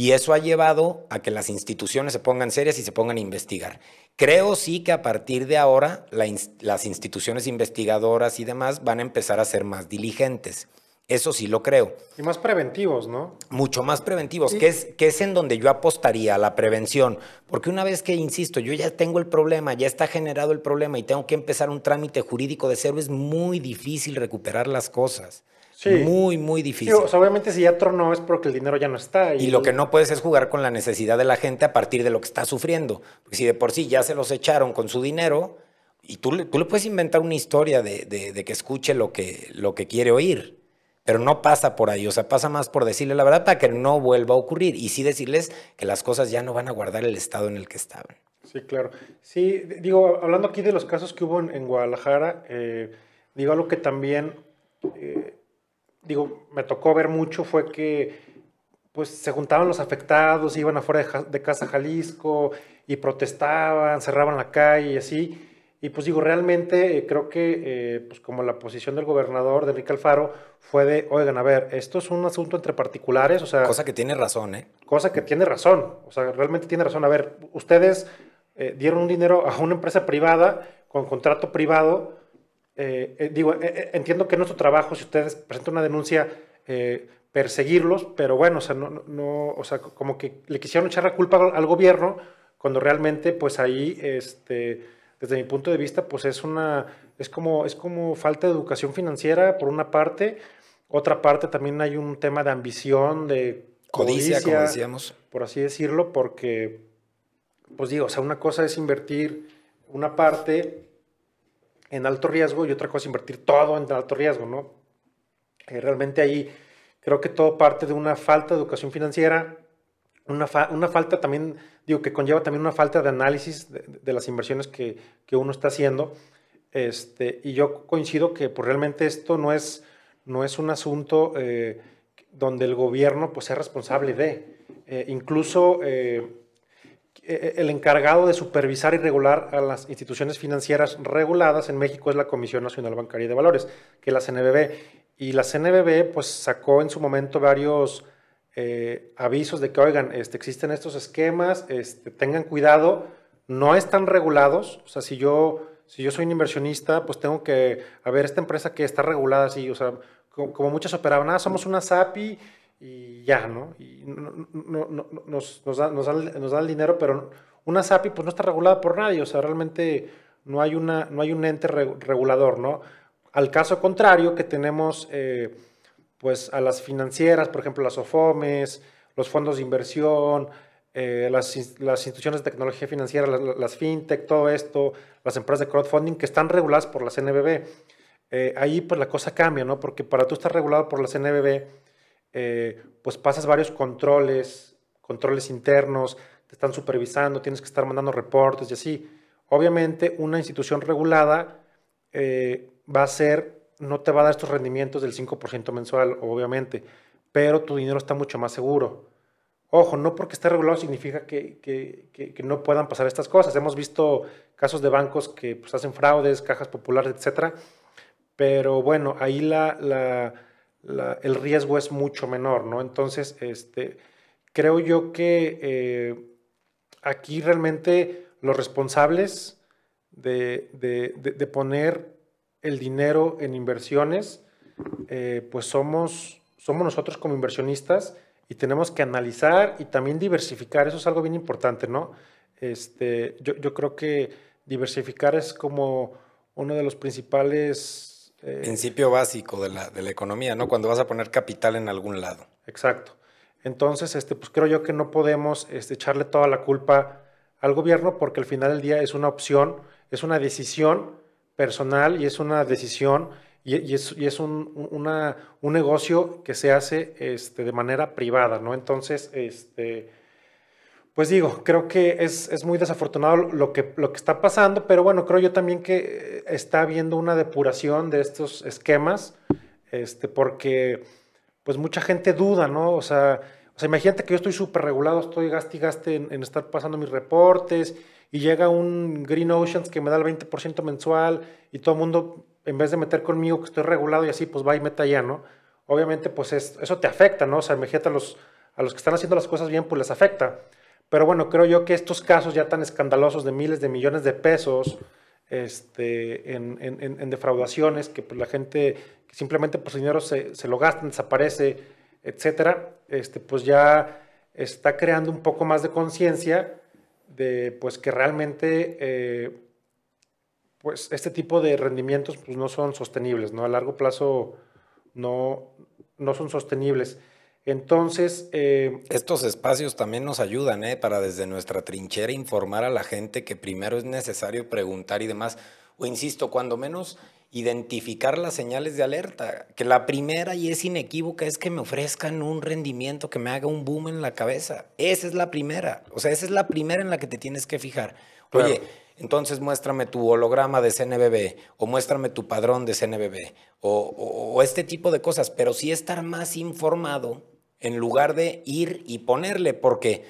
y eso ha llevado a que las instituciones se pongan serias y se pongan a investigar. Creo sí que a partir de ahora las instituciones investigadoras y demás van a empezar a ser más diligentes. Eso sí lo creo. Y más preventivos, ¿no? Mucho más preventivos, que, es, que es en donde yo apostaría, la prevención. Porque una vez que, insisto, yo ya tengo el problema, ya está generado el problema y tengo que empezar un trámite jurídico de cero, es muy difícil recuperar las cosas. Sí. Muy, muy difícil. Sí, obviamente si ya tronó es porque el dinero ya no está. Y... y... lo que no puedes es jugar con la necesidad de la gente a partir de lo que está sufriendo. Porque si de por sí ya se los echaron con su dinero, y tú, tú le puedes inventar una historia de, de, de que escuche lo que, lo que quiere oír pero no pasa por ahí, o sea, pasa más por decirle la verdad para que no vuelva a ocurrir y sí decirles que las cosas ya no van a guardar el estado en el que estaban. Sí, claro. Sí, digo, hablando aquí de los casos que hubo en, Guadalajara, eh, digo, algo que también, eh, digo, me tocó ver mucho fue que pues se juntaban los afectados, iban afuera de, de Casa Jalisco y protestaban, cerraban la calle y así. Y pues digo, realmente eh, creo que, eh, pues como la posición del gobernador, de Enrique Alfaro, fue de, oigan, a ver, esto es un asunto entre particulares, o sea... Cosa que tiene razón, ¿eh? Cosa que tiene razón, o sea, realmente tiene razón. A ver, ustedes eh, dieron un dinero a una empresa privada con contrato privado. Digo, entiendo que es nuestro trabajo, si ustedes presentan una denuncia, perseguirlos, pero bueno, o sea, no, no, o sea, como que le quisieron echar la culpa al, al gobierno cuando realmente, pues ahí, este desde mi punto de vista, pues es una, es como, es como falta de educación financiera por una parte, otra parte también hay un tema de ambición, de codicia, como decíamos. Por así decirlo, porque, pues digo, o sea, una cosa es invertir una parte en alto riesgo y otra cosa es invertir todo en alto riesgo, ¿no? Eh, realmente ahí creo que todo parte de una falta de educación financiera, una, una falta también digo, que conlleva también una falta de análisis de, las inversiones que, que, uno está haciendo. Este, y yo coincido que pues, realmente esto no es, no es un asunto eh, donde el gobierno pues, sea responsable de. Eh, incluso eh, el encargado de supervisar y regular a las instituciones financieras reguladas en México es la Comisión Nacional Bancaria de Valores, que es la CNBB. Y la CNBB pues, sacó en su momento varios eh, avisos de que, oigan, este, existen estos esquemas, este, tengan cuidado, no están regulados, o sea, si yo, si yo soy un inversionista, pues tengo que, a ver, esta empresa que está regulada así, o sea, como, muchas operaban, ah, somos una SAPI y ya, ¿no? Y nos, nos, nos, da, el dinero, pero una SAPI pues no está regulada por nadie, o sea, realmente no hay, una, no hay un ente regulador, ¿no? Al caso contrario, que tenemos... Eh, pues a las financieras, por ejemplo, las OFOMES, los fondos de inversión, eh, las, instituciones de tecnología financiera, las, fintech, todo esto, las empresas de crowdfunding que están reguladas por la CNBB. Eh, ahí pues la cosa cambia, ¿no? Porque para tú estar regulado por la CNBB, eh, pues pasas varios controles, controles internos, te están supervisando, tienes que estar mandando reportes y así. Obviamente una institución regulada va a ser no te va a dar estos rendimientos del 5% mensual, obviamente, pero tu dinero está mucho más seguro. Ojo, no porque esté regulado significa que, no puedan pasar estas cosas. Hemos visto casos de bancos que pues, hacen fraudes, cajas populares, etc. Pero bueno, ahí la, el riesgo es mucho menor, ¿no? Entonces, este, creo yo que eh, aquí realmente los responsables de, de poner el dinero en inversiones, eh, pues somos, somos nosotros como inversionistas y tenemos que analizar y también diversificar. Eso es algo bien importante, ¿no? Este, yo, yo creo que diversificar es como uno de los principales... Eh, Principio básico de la, de la economía, ¿no? Cuando vas a poner capital en algún lado. Exacto. Entonces, este, pues creo yo que no podemos este, echarle toda la culpa al gobierno porque al final del día es una opción, es una decisión personal y es una decisión y, es, un, negocio que se hace este, de manera privada, ¿no? Entonces, este, pues digo, creo que es, es, muy desafortunado lo que, lo que está pasando, pero bueno, creo yo también que está habiendo una depuración de estos esquemas, este, porque pues mucha gente duda, ¿no? O sea, o sea imagínate que yo estoy súper regulado, estoy gaste y gaste en, estar pasando mis reportes y llega un Green Oceans que me da el 20% mensual y todo el mundo, en vez de meter conmigo que estoy regulado y así, pues va y meta ya, ¿no? Obviamente, pues es, eso te afecta, ¿no? O sea, imagínate a los, a los que están haciendo las cosas bien, pues les afecta. Pero bueno, creo yo que estos casos ya tan escandalosos de miles de millones de pesos este, en, defraudaciones, que pues, la gente que simplemente pues dinero se, se, lo gastan, desaparece, etcétera, este, pues ya está creando un poco más de conciencia de pues que realmente eh, pues este tipo de rendimientos pues no son sostenibles, ¿no? A largo plazo no, no son sostenibles. Entonces... Eh, Estos espacios también nos ayudan, ¿eh? Para desde nuestra trinchera informar a la gente que primero es necesario preguntar y demás. O insisto, cuando menos identificar las señales de alerta. Que la primera y es inequívoca es que me ofrezcan un rendimiento que me haga un boom en la cabeza. Esa es la primera. O sea, esa es la primera en la que te tienes que fijar. Oye, entonces muéstrame tu holograma de CNBB o muéstrame tu padrón de CNBB o, o, o este tipo de cosas. Pero sí estar más informado en lugar de ir y ponerle, porque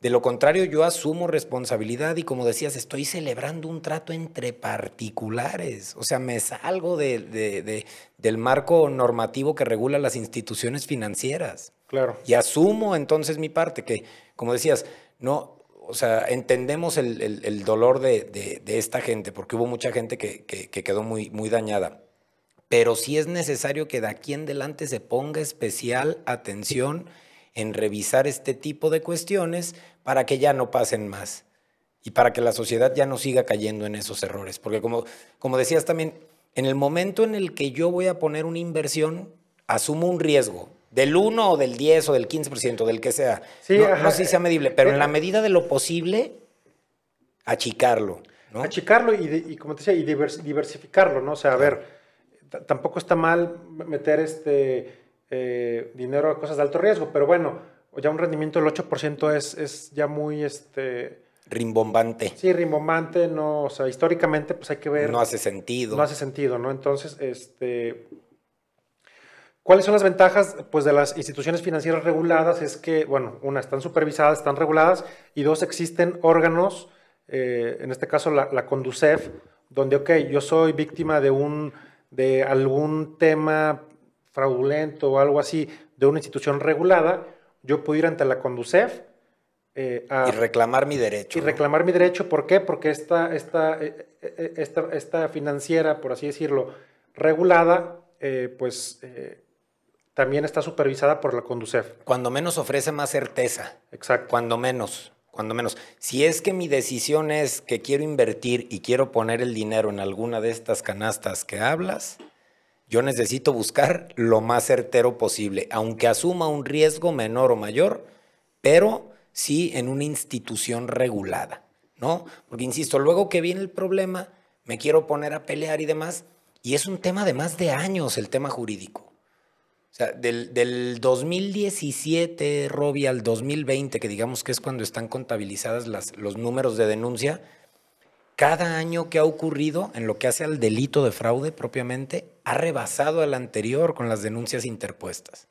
de lo contrario yo asumo responsabilidad y como decías, estoy celebrando un trato entre particulares, o sea, me salgo de, de, del marco normativo que regula las instituciones financieras. Claro. Y asumo entonces mi parte, que como decías, no, o sea, entendemos el, el, el dolor de, esta gente, porque hubo mucha gente que, que, que quedó muy, muy dañada pero sí es necesario que de aquí en adelante se ponga especial atención en revisar este tipo de cuestiones para que ya no pasen más y para que la sociedad ya no siga cayendo en esos errores. Porque como, como decías también, en el momento en el que yo voy a poner una inversión, asumo un riesgo del 1 o del 10 o del 15%, del que sea. Sí, no, no, sé si sea medible, pero en la medida de lo posible, achicarlo. ¿no? Achicarlo y, de, y como te decía, y diversificarlo, ¿no? O sea, a ver tampoco está mal meter este eh, dinero a cosas de alto riesgo, pero bueno, ya un rendimiento del 8% es, es ya muy... Este, rimbombante. Sí, rimbombante, no, o sea, históricamente pues hay que ver... No hace sentido. No hace sentido, ¿no? Entonces, este... ¿Cuáles son las ventajas pues, de las instituciones financieras reguladas? Es que, bueno, una, están supervisadas, están reguladas, y dos, existen órganos, eh, en este caso la, la Conducef, donde, ok, yo soy víctima de un de algún tema fraudulento o algo así de una institución regulada, yo puedo ir ante la Conducef. Eh, a, y reclamar mi derecho. Y ¿no? reclamar mi derecho, ¿por qué? Porque esta, esta, eh, eh, esta, esta financiera, por así decirlo, regulada, eh, pues eh, también está supervisada por la Conducef. Cuando menos ofrece más certeza. Exacto. Cuando menos cuando menos. Si es que mi decisión es que quiero invertir y quiero poner el dinero en alguna de estas canastas que hablas, yo necesito buscar lo más certero posible, aunque asuma un riesgo menor o mayor, pero sí en una institución regulada, ¿no? Porque insisto, luego que viene el problema, me quiero poner a pelear y demás, y es un tema de más de años el tema jurídico. O sea, del, del 2017, Robbie, al 2020, que digamos que es cuando están contabilizadas las, los números de denuncia, cada año que ha ocurrido en lo que hace al delito de fraude propiamente, ha rebasado al anterior con las denuncias interpuestas.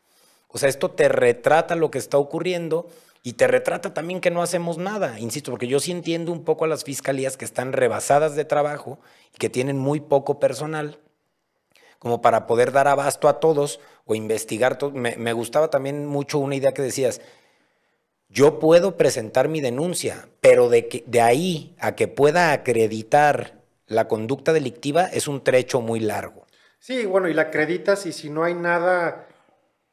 O sea, esto te retrata lo que está ocurriendo y te retrata también que no hacemos nada. Insisto, porque yo sí entiendo un poco a las fiscalías que están rebasadas de trabajo y que tienen muy poco personal como para poder dar abasto a todos o investigar todo. Me, me, gustaba también mucho una idea que decías, yo puedo presentar mi denuncia, pero de, que, de ahí a que pueda acreditar la conducta delictiva es un trecho muy largo. Sí, bueno, y la acreditas y si no hay nada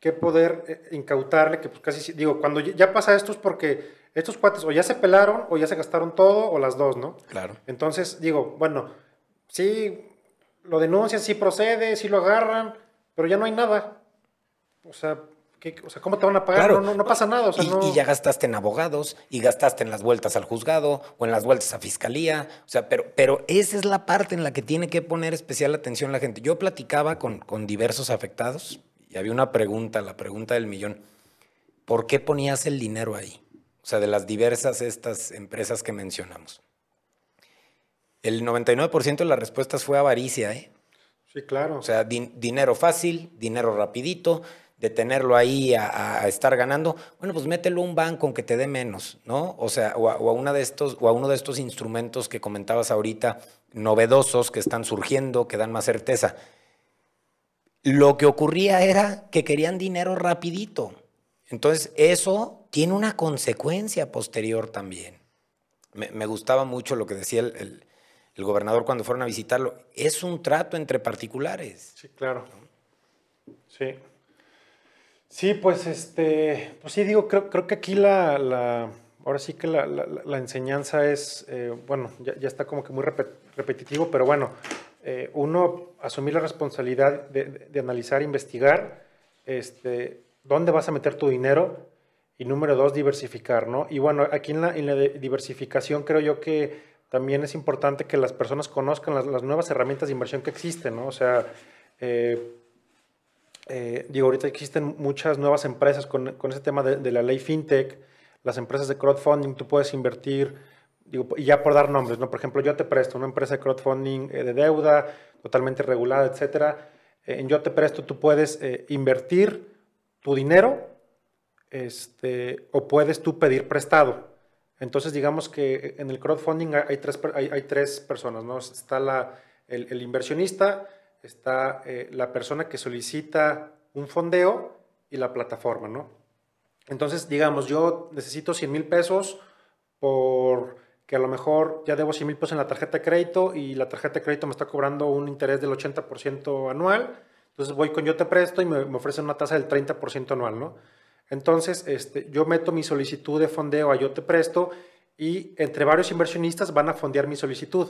que poder eh, incautarle, que pues casi, digo, cuando ya pasa esto es porque estos cuates o ya se pelaron o ya se gastaron todo o las dos, ¿no? Claro. Entonces, digo, bueno, sí, lo denuncian, sí procede, sí lo agarran, pero ya no hay nada. O sea, ¿qué, o sea ¿cómo te van a pagar? Claro. No, no, no, pasa nada. O sea, y, no... y, ya gastaste en abogados, y gastaste en las vueltas al juzgado, o en las vueltas a fiscalía. O sea, pero, pero esa es la parte en la que tiene que poner especial atención la gente. Yo platicaba con, con diversos afectados y había una pregunta, la pregunta del millón. ¿Por qué ponías el dinero ahí? O sea, de las diversas estas empresas que mencionamos. El 99% de las respuestas fue avaricia, ¿eh? Sí, claro. O sea, dinero fácil, dinero rapidito, de tenerlo ahí a, estar ganando, bueno, pues mételo a un banco que te dé menos, ¿no? O sea, o a, una de estos, o a uno de estos instrumentos que comentabas ahorita, novedosos, que están surgiendo, que dan más certeza. Lo que ocurría era que querían dinero rapidito. Entonces, eso tiene una consecuencia posterior también. Me, gustaba mucho lo que decía el, el gobernador cuando fueron a visitarlo. Es un trato entre particulares. Sí, claro. Sí. Sí, pues este, pues sí, digo, creo, creo que aquí la, la, ahora sí que la, la, enseñanza es, eh, bueno, ya, está como que muy repetitivo, pero bueno, eh, uno, asumir la responsabilidad de, de, analizar, investigar, este, dónde vas a meter tu dinero y número dos, diversificar, ¿no? Y bueno, aquí en la, en la diversificación creo yo que también es importante que las personas conozcan las, nuevas herramientas de inversión que existen, ¿no? O sea, eh, eh, digo, ahorita existen muchas nuevas empresas con, con ese tema de, la ley fintech, las empresas de crowdfunding, tú puedes invertir, digo, y ya por dar nombres, ¿no? Por ejemplo, yo te presto una empresa de crowdfunding eh, de deuda, totalmente regulada, etcétera. En yo te presto tú puedes invertir tu dinero este, o puedes tú pedir prestado. Entonces, digamos que en el crowdfunding hay tres, hay, tres personas, ¿no? Está la, el, inversionista, está eh, la persona que solicita un fondeo y la plataforma, ¿no? Entonces, digamos, yo necesito 100 mil pesos porque a lo mejor ya debo 100 mil pesos en la tarjeta de crédito y la tarjeta de crédito me está cobrando un interés del 80% anual. Entonces voy con Yo Te Presto y me, ofrecen una tasa del 30% anual, ¿no? Entonces, este, yo meto mi solicitud de fondeo a Yo Te Presto y entre varios inversionistas van a fondear mi solicitud.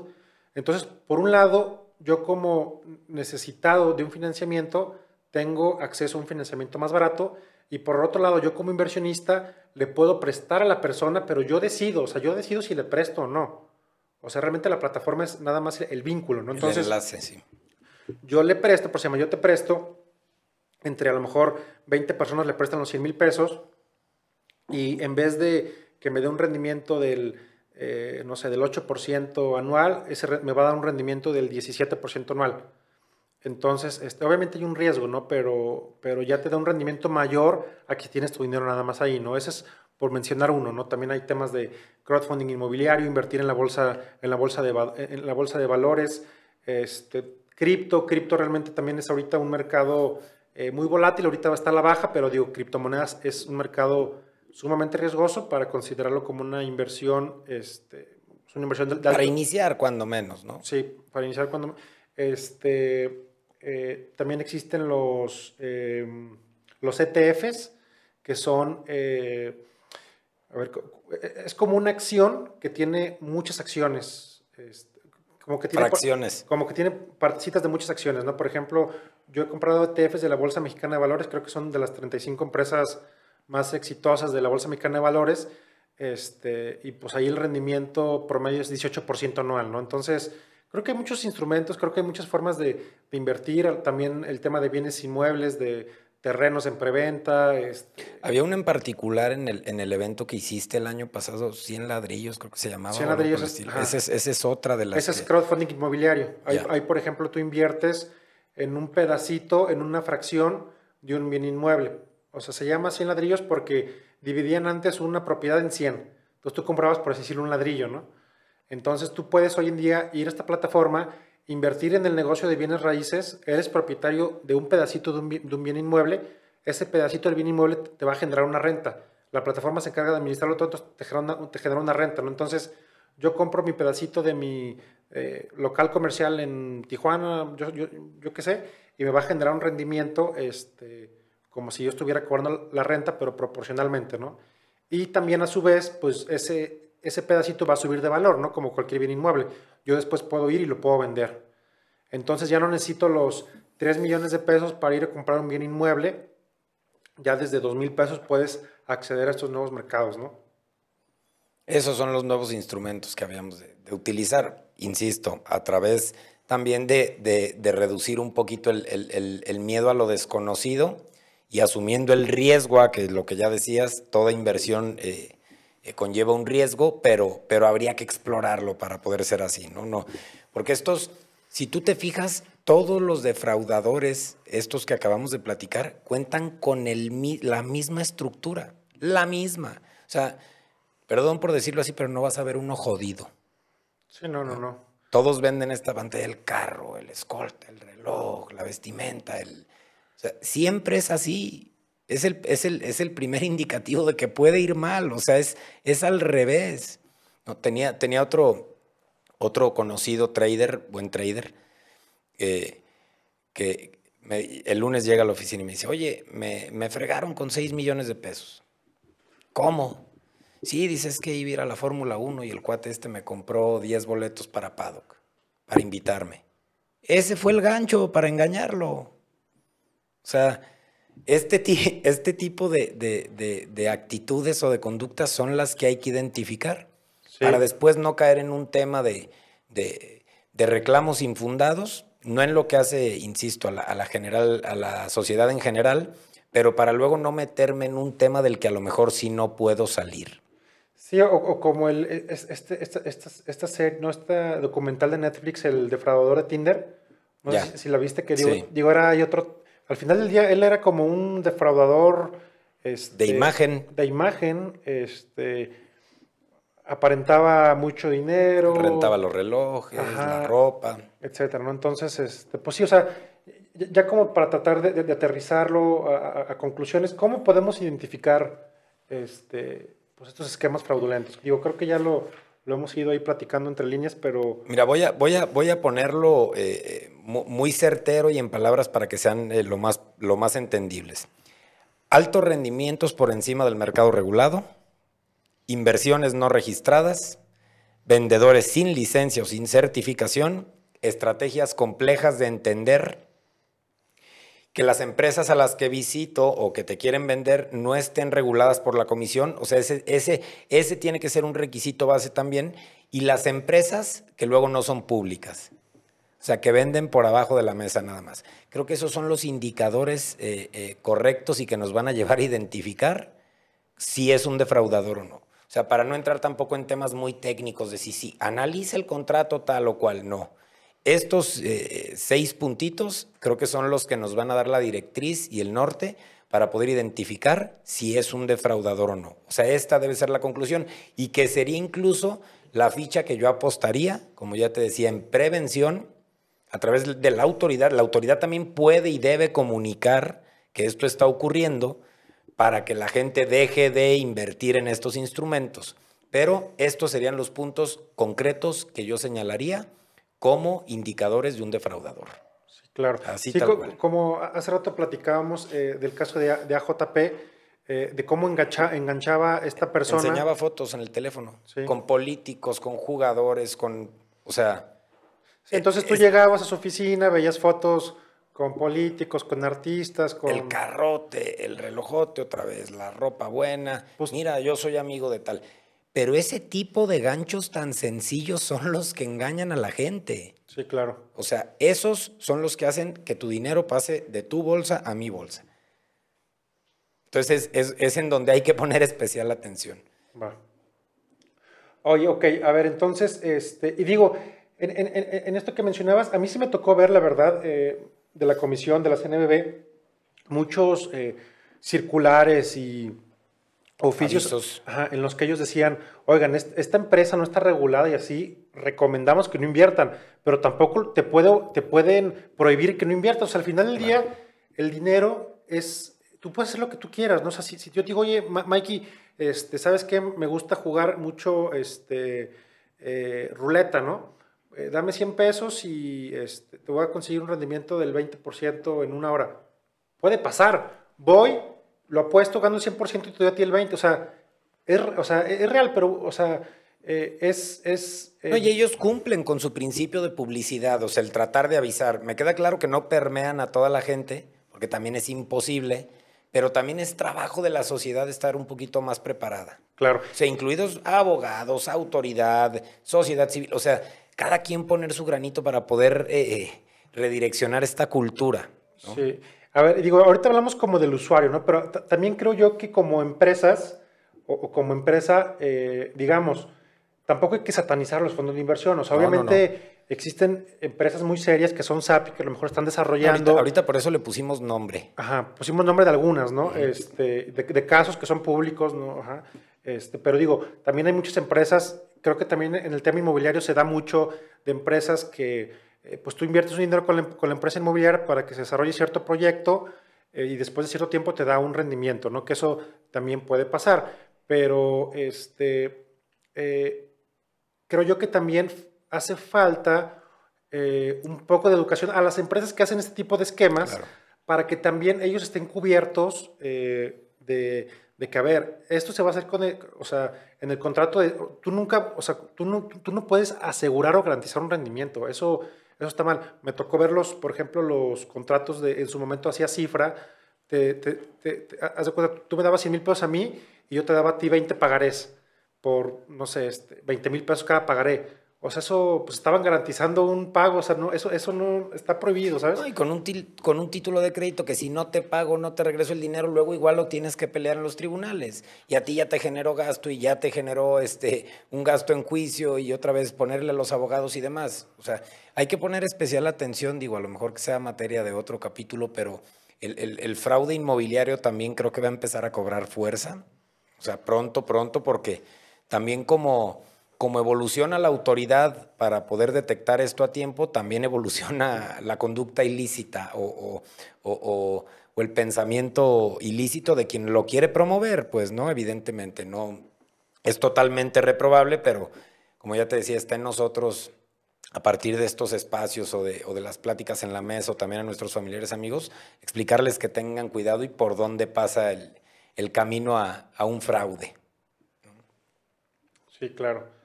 Entonces, por un lado, yo como necesitado de un financiamiento tengo acceso a un financiamiento más barato y por otro lado yo como inversionista le puedo prestar a la persona, pero yo decido, o sea, yo decido si le presto o no. O sea, realmente la plataforma es nada más el vínculo, ¿no? Entonces, el enlace, sí. Yo le presto, por si yo te presto, entre a lo mejor 20 personas le prestan los 100 mil pesos y en vez de que me dé un rendimiento del eh, no sé, del 8% anual, ese me va a dar un rendimiento del 17% anual. Entonces, este, obviamente hay un riesgo, ¿no? Pero, pero ya te da un rendimiento mayor a que tienes tu dinero nada más ahí, ¿no? Ese es por mencionar uno, ¿no? También hay temas de crowdfunding inmobiliario, invertir en la bolsa, en la bolsa, de, en la bolsa de valores, este, cripto, cripto realmente también es ahorita un mercado eh, muy volátil, ahorita va a estar a la baja, pero digo, criptomonedas es un mercado sumamente riesgoso para considerarlo como una inversión, este, una inversión de, Para iniciar, cuando menos, ¿no? Sí, para iniciar cuando Este, eh, también existen los, em, los ETFs, que son, eh, a ver, es como una acción que tiene muchas acciones. Este, como que tiene, Fracciones. Como que tiene partecitas de muchas acciones, ¿no? Por ejemplo, yo he comprado ETFs de la Bolsa Mexicana de Valores, creo que son de las 35 empresas más exitosas de la Bolsa Mexicana de Valores, este, y pues ahí el rendimiento promedio es 18% anual, ¿no? Entonces, creo que hay muchos instrumentos, creo que hay muchas formas de, invertir, también el tema de bienes inmuebles, de terrenos en preventa. Este. Había uno en particular en el, en el evento que hiciste el año pasado, 100 ladrillos, creo que se llamaba. 100 ladrillos. Esa es, ese es, otra de las. Ese es crowdfunding inmobiliario. Ahí, por ejemplo, tú inviertes en un pedacito, en una fracción de un bien inmueble. O sea, se llama 100 ladrillos porque dividían antes una propiedad en 100. Entonces tú comprabas, por así decirlo, un ladrillo, ¿no? Entonces tú puedes hoy en día ir a esta plataforma, invertir en el negocio de bienes raíces, eres propietario de un pedacito de un, bien, inmueble, ese pedacito del bien inmueble te va a generar una renta. La plataforma se encarga de administrarlo todo, te genera una, renta. Entonces yo compro mi pedacito de mi eh, local comercial en Tijuana, yo, yo, yo qué sé, y me va a generar un rendimiento, este como si yo estuviera cobrando la renta, pero proporcionalmente, ¿no? Y también a su vez, pues ese, ese pedacito va a subir de valor, ¿no? Como cualquier bien inmueble. Yo después puedo ir y lo puedo vender. Entonces ya no necesito los 3 millones de pesos para ir a comprar un bien inmueble. Ya desde 2 mil pesos puedes acceder a estos nuevos mercados, ¿no? Esos son los nuevos instrumentos que habíamos de, utilizar, insisto, a través también de, de, reducir un poquito el, el, el, miedo a lo desconocido y asumiendo el riesgo a que lo que ya decías, toda inversión eh, eh, conlleva un riesgo, pero, pero habría que explorarlo para poder ser así, ¿no? no porque estos, si tú te fijas, todos los defraudadores, estos que acabamos de platicar, cuentan con el, la misma estructura, la misma. O sea, perdón por decirlo así, pero no vas a ver uno jodido. Sí, no, no, no. Todos venden esta pantalla del carro, el escolta, el reloj, la vestimenta, el... O sea, siempre es así. Es el, es, el, es el primer indicativo de que puede ir mal. O sea, es, es al revés. No, tenía, tenía otro, otro conocido trader, buen trader, que el lunes llega a la oficina y me dice, oye, me, me fregaron con 6 millones de pesos. ¿Cómo? Sí, dices que iba a ir a la Fórmula 1 y el cuate este me compró 10 boletos para Paddock, para invitarme. Ese fue el gancho para engañarlo. O sea, este, este tipo de, actitudes o de conductas son las que hay que identificar para después no caer en un tema de, reclamos infundados, no en lo que hace, insisto, a la, general, a la sociedad en general, pero para luego no meterme en un tema del que a lo mejor sí no puedo salir. Sí, o, como el, e, este, esta, esta, serie, ¿no? Documental de Netflix, El defraudador de Tinder. No sé si, la viste, que digo, digo, era hay otro. Al final del día, él era como un defraudador. Este, de imagen. De imagen. Este. Aparentaba mucho dinero. Rentaba los relojes, la ropa. Etcétera, ¿no? Entonces, este, pues sí, o sea, ya como para tratar de, aterrizarlo a, a, conclusiones, ¿cómo podemos identificar este pues estos esquemas fraudulentos. Digo, creo que ya lo, lo hemos ido ahí platicando entre líneas, pero... Mira, voy a, voy a, voy a ponerlo eh, muy certero y en palabras para que sean eh, lo, más, lo más entendibles. Altos rendimientos por encima del mercado regulado, inversiones no registradas, vendedores sin licencia o sin certificación, estrategias complejas de entender que las empresas a las que visito o que te quieren vender no estén reguladas por la comisión. O sea, ese, ese, ese tiene que ser un requisito base también. Y las empresas que luego no son públicas. O sea, que venden por abajo de la mesa nada más. Creo que esos son los indicadores eh, eh, correctos y que nos van a llevar a identificar si es un defraudador o no. O sea, para no entrar tampoco en temas muy técnicos de si, si analiza el contrato tal o cual, no. Estos eh, seis puntitos creo que son los que nos van a dar la directriz y el norte para poder identificar si es un defraudador o no. O sea, esta debe ser la conclusión y que sería incluso la ficha que yo apostaría, como ya te decía, en prevención a través de la autoridad. La autoridad también puede y debe comunicar que esto está ocurriendo para que la gente deje de invertir en estos instrumentos. Pero estos serían los puntos concretos que yo señalaría como indicadores de un defraudador. Sí, claro. Así tal cual. Como hace rato platicábamos eh, del caso de, AJP, eh, de cómo enganchaba esta persona. Enseñaba fotos en el teléfono, con políticos, con jugadores, con, o sea... Entonces tú llegabas a su oficina, veías fotos con políticos, con artistas, con... El carrote, el relojote otra vez, la ropa buena. Pues, Mira, yo soy amigo de tal. Pero ese tipo de ganchos tan sencillos son los que engañan a la gente. Sí, claro. O sea, esos son los que hacen que tu dinero pase de tu bolsa a mi bolsa. Entonces es, en donde hay que poner especial atención. Va. Oye, ok, a ver, entonces, este, y digo, en, esto que mencionabas, a mí sí me tocó ver, la verdad, eh, de la comisión de la CNBB, muchos eh, circulares y oficios en los que ellos decían, oigan, esta empresa no está regulada y así recomendamos que no inviertan, pero tampoco te, puedo, te pueden prohibir que no inviertas. O sea, al final del día, el dinero es, tú puedes hacer lo que tú quieras, ¿no? O sea, si, yo te digo, oye, Mikey, este, ¿sabes qué? Me gusta jugar mucho este, eh, ruleta, ¿no? Eh, dame 100 pesos y este, te voy a conseguir un rendimiento del 20% en una hora. Puede pasar. Voy, lo apuesto, gano el 100% y te doy a ti el 20%. O sea, es, o sea, es real, pero, o sea, eh, es... es No, y ellos cumplen con su principio de publicidad, o sea, el tratar de avisar. Me queda claro que no permean a toda la gente, porque también es imposible, pero también es trabajo de la sociedad estar un poquito más preparada. Claro. O sea, incluidos abogados, autoridad, sociedad civil, o sea, cada quien poner su granito para poder eh, eh, redireccionar esta cultura. Sí. A ver, digo, ahorita hablamos como del usuario, ¿no? Pero también creo yo que como empresas o, como empresa, eh, digamos, tampoco hay que satanizar los fondos de inversión. O sea, obviamente existen empresas muy serias que son SAPI, que a lo mejor están desarrollando. Ahorita, por eso le pusimos nombre. Ajá, pusimos nombre de algunas, ¿no? Este, de, casos que son públicos, ¿no? Ajá. Este, pero digo, también hay muchas empresas, creo que también en el tema inmobiliario se da mucho de empresas que, eh, pues tú inviertes un dinero con la, con la, empresa inmobiliaria para que se desarrolle cierto proyecto eh, y después de cierto tiempo te da un rendimiento, ¿no? Que eso también puede pasar. Pero, este, eh, creo yo que también hace falta un poco de educación a las empresas que hacen este tipo de esquemas para que también ellos estén cubiertos eh, de, que, a ver, esto se va a hacer con el, o sea, en el contrato de, tú nunca, o sea, tú no, tú no puedes asegurar o garantizar un rendimiento, eso, eso está mal. Me tocó verlos, por ejemplo, los contratos de, en su momento hacía cifra, te, te, te, tú me dabas 100 mil pesos a mí y yo te daba a ti 20 pagarés por, no sé, este, 20 mil pesos cada pagaré. O sea, eso, pues estaban garantizando un pago, o sea, no, eso, eso no está prohibido, ¿sabes? y con un, con un título de crédito que si no te pago, no te regreso el dinero, luego igual lo tienes que pelear en los tribunales. Y a ti ya te generó gasto y ya te generó este, un gasto en juicio y otra vez ponerle a los abogados y demás. O sea, hay que poner especial atención, digo, a lo mejor que sea materia de otro capítulo, pero el, el fraude inmobiliario también creo que va a empezar a cobrar fuerza. O sea, pronto, pronto, porque también como como evoluciona la autoridad para poder detectar esto a tiempo, también evoluciona la conducta ilícita o, el pensamiento ilícito de quien lo quiere promover, pues no, evidentemente no es totalmente reprobable, pero como ya te decía, está en nosotros a partir de estos espacios o de, las pláticas en la mesa o también a nuestros familiares amigos, explicarles que tengan cuidado y por dónde pasa el, camino a, a un fraude. Sí, claro.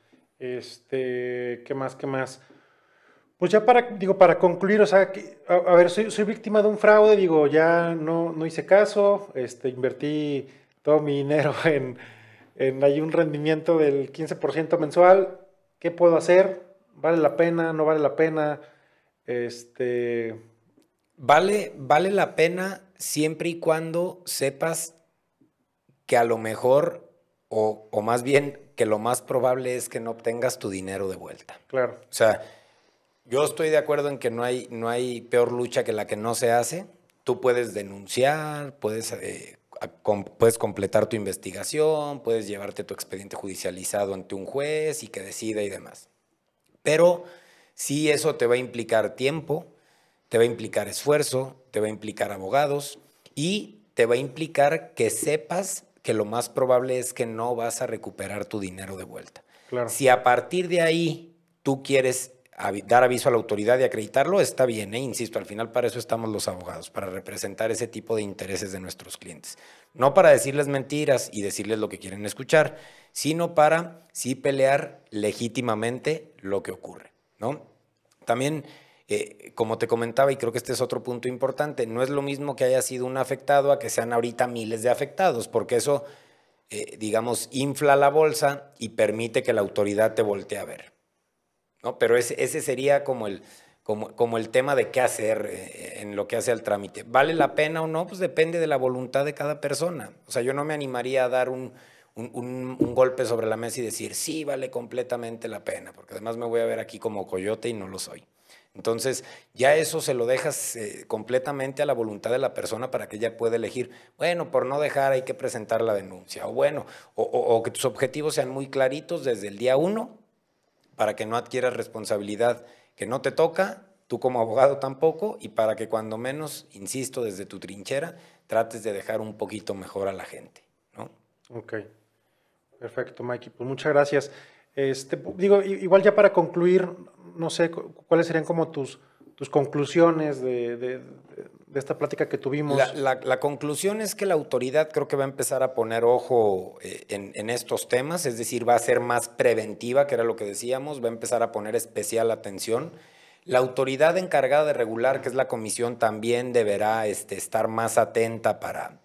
Este, ¿qué más? ¿Qué más? Pues ya para, digo, para concluir, o sea, a, ver, soy, soy, víctima de un fraude, digo, ya no, no hice caso, este, invertí todo mi dinero en, en ahí un rendimiento del 15% mensual. ¿Qué puedo hacer? ¿Vale la pena? ¿No vale la pena? Este. Vale, vale la pena siempre y cuando sepas que a lo mejor, o, o más bien que lo más probable es que no obtengas tu dinero de vuelta. Claro. O sea, yo estoy de acuerdo en que no hay, no hay peor lucha que la que no se hace. Tú puedes denunciar, puedes, eh, puedes completar tu investigación, puedes llevarte tu expediente judicializado ante un juez y que decida y demás. Pero sí eso te va a implicar tiempo, te va a implicar esfuerzo, te va a implicar abogados y te va a implicar que sepas que lo más probable es que no vas a recuperar tu dinero de vuelta. Si a partir de ahí tú quieres dar aviso a la autoridad y acreditarlo, está bien, ¿eh? insisto, al final para eso estamos los abogados, para representar ese tipo de intereses de nuestros clientes. No para decirles mentiras y decirles lo que quieren escuchar, sino para sí pelear legítimamente lo que ocurre. ¿no? También eh, como te comentaba, y creo que este es otro punto importante, no es lo mismo que haya sido un afectado a que sean ahorita miles de afectados, porque eso, eh, digamos, infla la bolsa y permite que la autoridad te voltee a ver. ¿no? Pero ese, ese sería como el, como, como, el tema de qué hacer eh, en lo que hace al trámite. ¿Vale la pena o no? Pues depende de la voluntad de cada persona. O sea, yo no me animaría a dar un, un, un, golpe sobre la mesa y decir, sí, vale completamente la pena, porque además me voy a ver aquí como coyote y no lo soy. Entonces, ya eso se lo dejas eh, completamente a la voluntad de la persona para que ella pueda elegir, bueno, por no dejar hay que presentar la denuncia, o bueno, o, que tus objetivos sean muy claritos desde el día uno, para que no adquieras responsabilidad que no te toca, tú como abogado tampoco, y para que cuando menos, insisto, desde tu trinchera, trates de dejar un poquito mejor a la gente, ¿no? Ok, perfecto, Mikey, pues muchas gracias. Este, digo, igual ya para concluir, no sé, cuáles serían como tus, tus conclusiones de, esta plática que tuvimos. La, conclusión es que la autoridad creo que va a empezar a poner ojo eh, en, estos temas, es decir, va a ser más preventiva, que era lo que decíamos, va a empezar a poner especial atención. La autoridad encargada de regular, que es la comisión, también deberá este, estar más atenta para,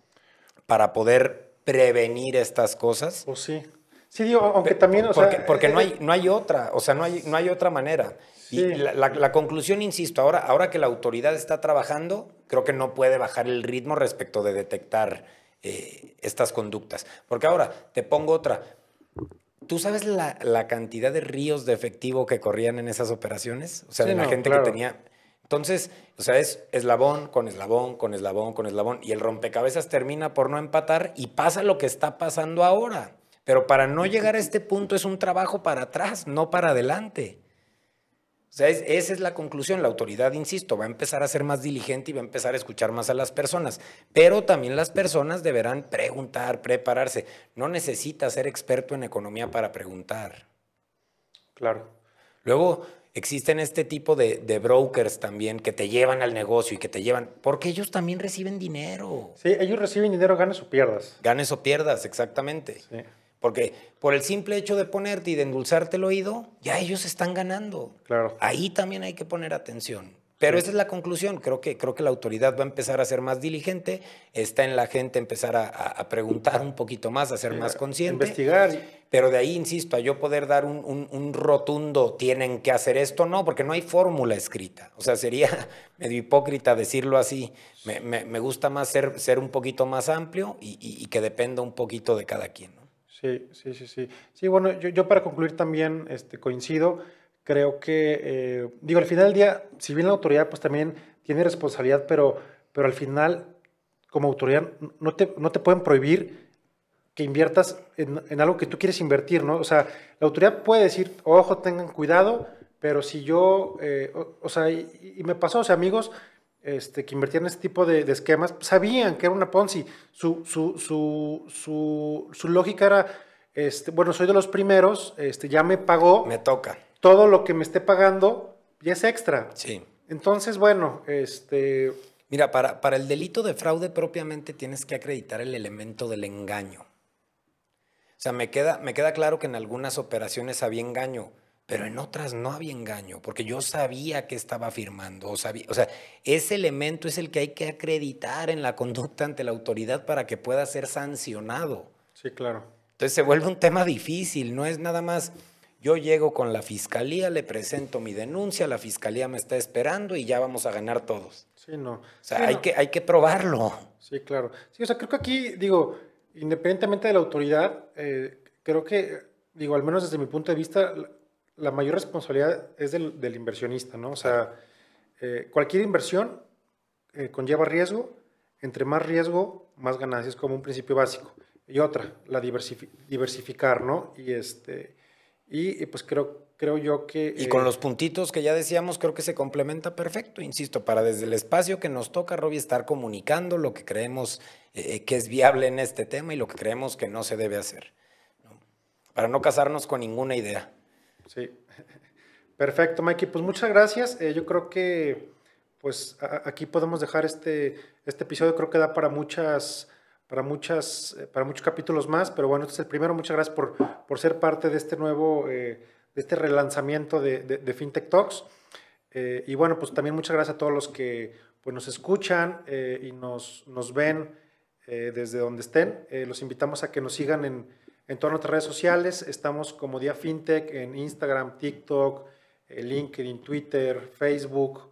para poder prevenir estas cosas. Pues sí. Sí, digo, aunque también, o porque, sea, porque no, hay, no hay otra, o sea, no hay, no hay otra manera. Y la, conclusión, insisto, ahora, ahora que la autoridad está trabajando, creo que no puede bajar el ritmo respecto de detectar eh, estas conductas. Porque ahora, te pongo otra. ¿Tú sabes la, la, cantidad de ríos de efectivo que corrían en esas operaciones? O sea, de la gente que tenía... Entonces, o sea, es eslabón con eslabón, con eslabón, con eslabón, y el rompecabezas termina por no empatar y pasa lo que está pasando ahora. Pero para no llegar a este punto es un trabajo para atrás, no para adelante. O sea, esa es la conclusión. La autoridad, insisto, va a empezar a ser más diligente y va a empezar a escuchar más a las personas. Pero también las personas deberán preguntar, prepararse. No necesita ser experto en economía para preguntar. Claro. Luego, existen este tipo de, de, brokers también que te llevan al negocio y que te llevan, porque ellos también reciben dinero. Sí, ellos reciben dinero, ganes o pierdas. Ganes o pierdas, exactamente. Sí. Porque por el simple hecho de ponerte y de endulzarte el oído, ya ellos están ganando. Claro. Ahí también hay que poner atención. Pero esa es la conclusión. Creo que, creo que la autoridad va a empezar a ser más diligente. Está en la gente empezar a, preguntar un poquito más, a ser más consciente. Investigar. Pero de ahí, insisto, a yo poder dar un, rotundo, tienen que hacer esto, no, porque no hay fórmula escrita. O sea, sería medio hipócrita decirlo así. Me, gusta más ser, ser un poquito más amplio y, que dependa un poquito de cada quien. Sí, sí, sí, sí. Sí, bueno, yo, yo para concluir también este, coincido creo que, eh, digo, al final del día, si bien la autoridad pues también tiene responsabilidad, pero, pero al final, como autoridad, no te, no te pueden prohibir que inviertas en, algo que tú quieres invertir, ¿no? O sea, la autoridad puede decir, ojo, tengan cuidado, pero si yo, eh, o, sea, y, me pasó, o sea, amigos este, que invertían en este tipo de, esquemas, sabían que era una Ponzi. Su, su, su, su, su lógica era, este, bueno, soy de los primeros, este, ya me pagó. Me toca todo lo que me esté pagando ya es extra. Sí. Entonces, bueno, este... Mira, para, para el delito de fraude propiamente tienes que acreditar el elemento del engaño. O sea, me queda, me queda claro que en algunas operaciones había engaño, pero en otras no había engaño, porque yo sabía que estaba firmando. O, sabía, o sea, ese elemento es el que hay que acreditar en la conducta ante la autoridad para que pueda ser sancionado. Sí, claro. Entonces se vuelve un tema difícil, no es nada más yo llego con la fiscalía, le presento mi denuncia, la fiscalía me está esperando y ya vamos a ganar todos. Sí, no. O sea, hay, Que, hay que probarlo. Sí, claro. Sí, o sea, creo que aquí, digo, independientemente de la autoridad, eh, creo que, digo, al menos desde mi punto de vista, la, mayor responsabilidad es del, del, inversionista, ¿no? O sea, eh, cualquier inversión eh, conlleva riesgo, entre más riesgo, más ganancias, como un principio básico. Y otra, la diversificar, ¿no? Y este y, pues creo, creo yo que... Y con eh, los puntitos que ya decíamos, creo que se complementa perfecto, insisto, para desde el espacio que nos toca, Robbie, estar comunicando lo que creemos eh, que es viable en este tema y lo que creemos que no se debe hacer. Para no casarnos con ninguna idea. Sí. Perfecto, Mikey. Pues muchas gracias. Eh, yo creo que pues aquí podemos dejar este, este episodio. Creo que da para muchas para, muchas, eh, para muchos capítulos más, pero bueno, este es el primero. Muchas gracias por, por ser parte de este nuevo, eh, de este relanzamiento de, de, FinTech Talks. Eh, y bueno, pues también muchas gracias a todos los que pues, nos escuchan y nos, nos ven desde donde estén. los invitamos a que nos sigan en, en todas nuestras redes sociales. Estamos como Día FinTech en Instagram, TikTok, LinkedIn, Twitter, Facebook,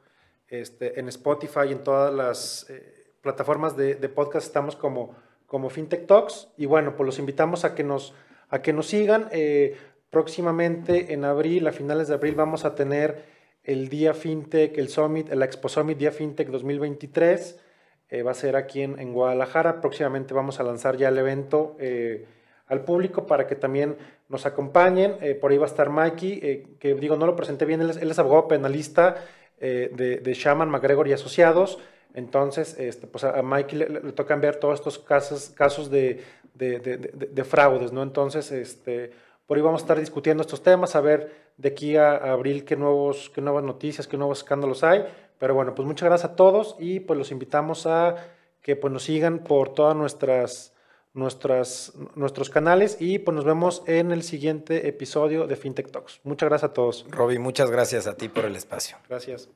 este, en Spotify, en todas las plataformas de, podcast estamos como como FinTech Talks. Y bueno, pues los invitamos a que nos, a que nos sigan. Eh, próximamente en abril, a finales de abril, vamos a tener el Día FinTech, el Summit, el Expo Summit Día FinTech 2023. Eh, va a ser aquí en, Guadalajara. Próximamente vamos a lanzar ya el evento eh, al público para que también nos acompañen. por ahí va a estar Mikey, que digo, no lo presenté bien, él es, abogado penalista de, de Shaman, McGregor y Asociados. Entonces, este, pues a Mikey le, le, tocan ver todos estos casos, casos de, de, fraudes, ¿no? Entonces, este, por ahí vamos a estar discutiendo estos temas, a ver de aquí a, abril qué, nuevos, qué nuevas noticias, qué nuevos escándalos hay. Pero bueno, pues muchas gracias a todos y pues los invitamos a que pues nos sigan por todas nuestras nuestras, nuestros canales y pues nos vemos en el siguiente episodio de FinTech Talks. Muchas gracias a todos. Roby, muchas gracias a ti por el espacio. Gracias.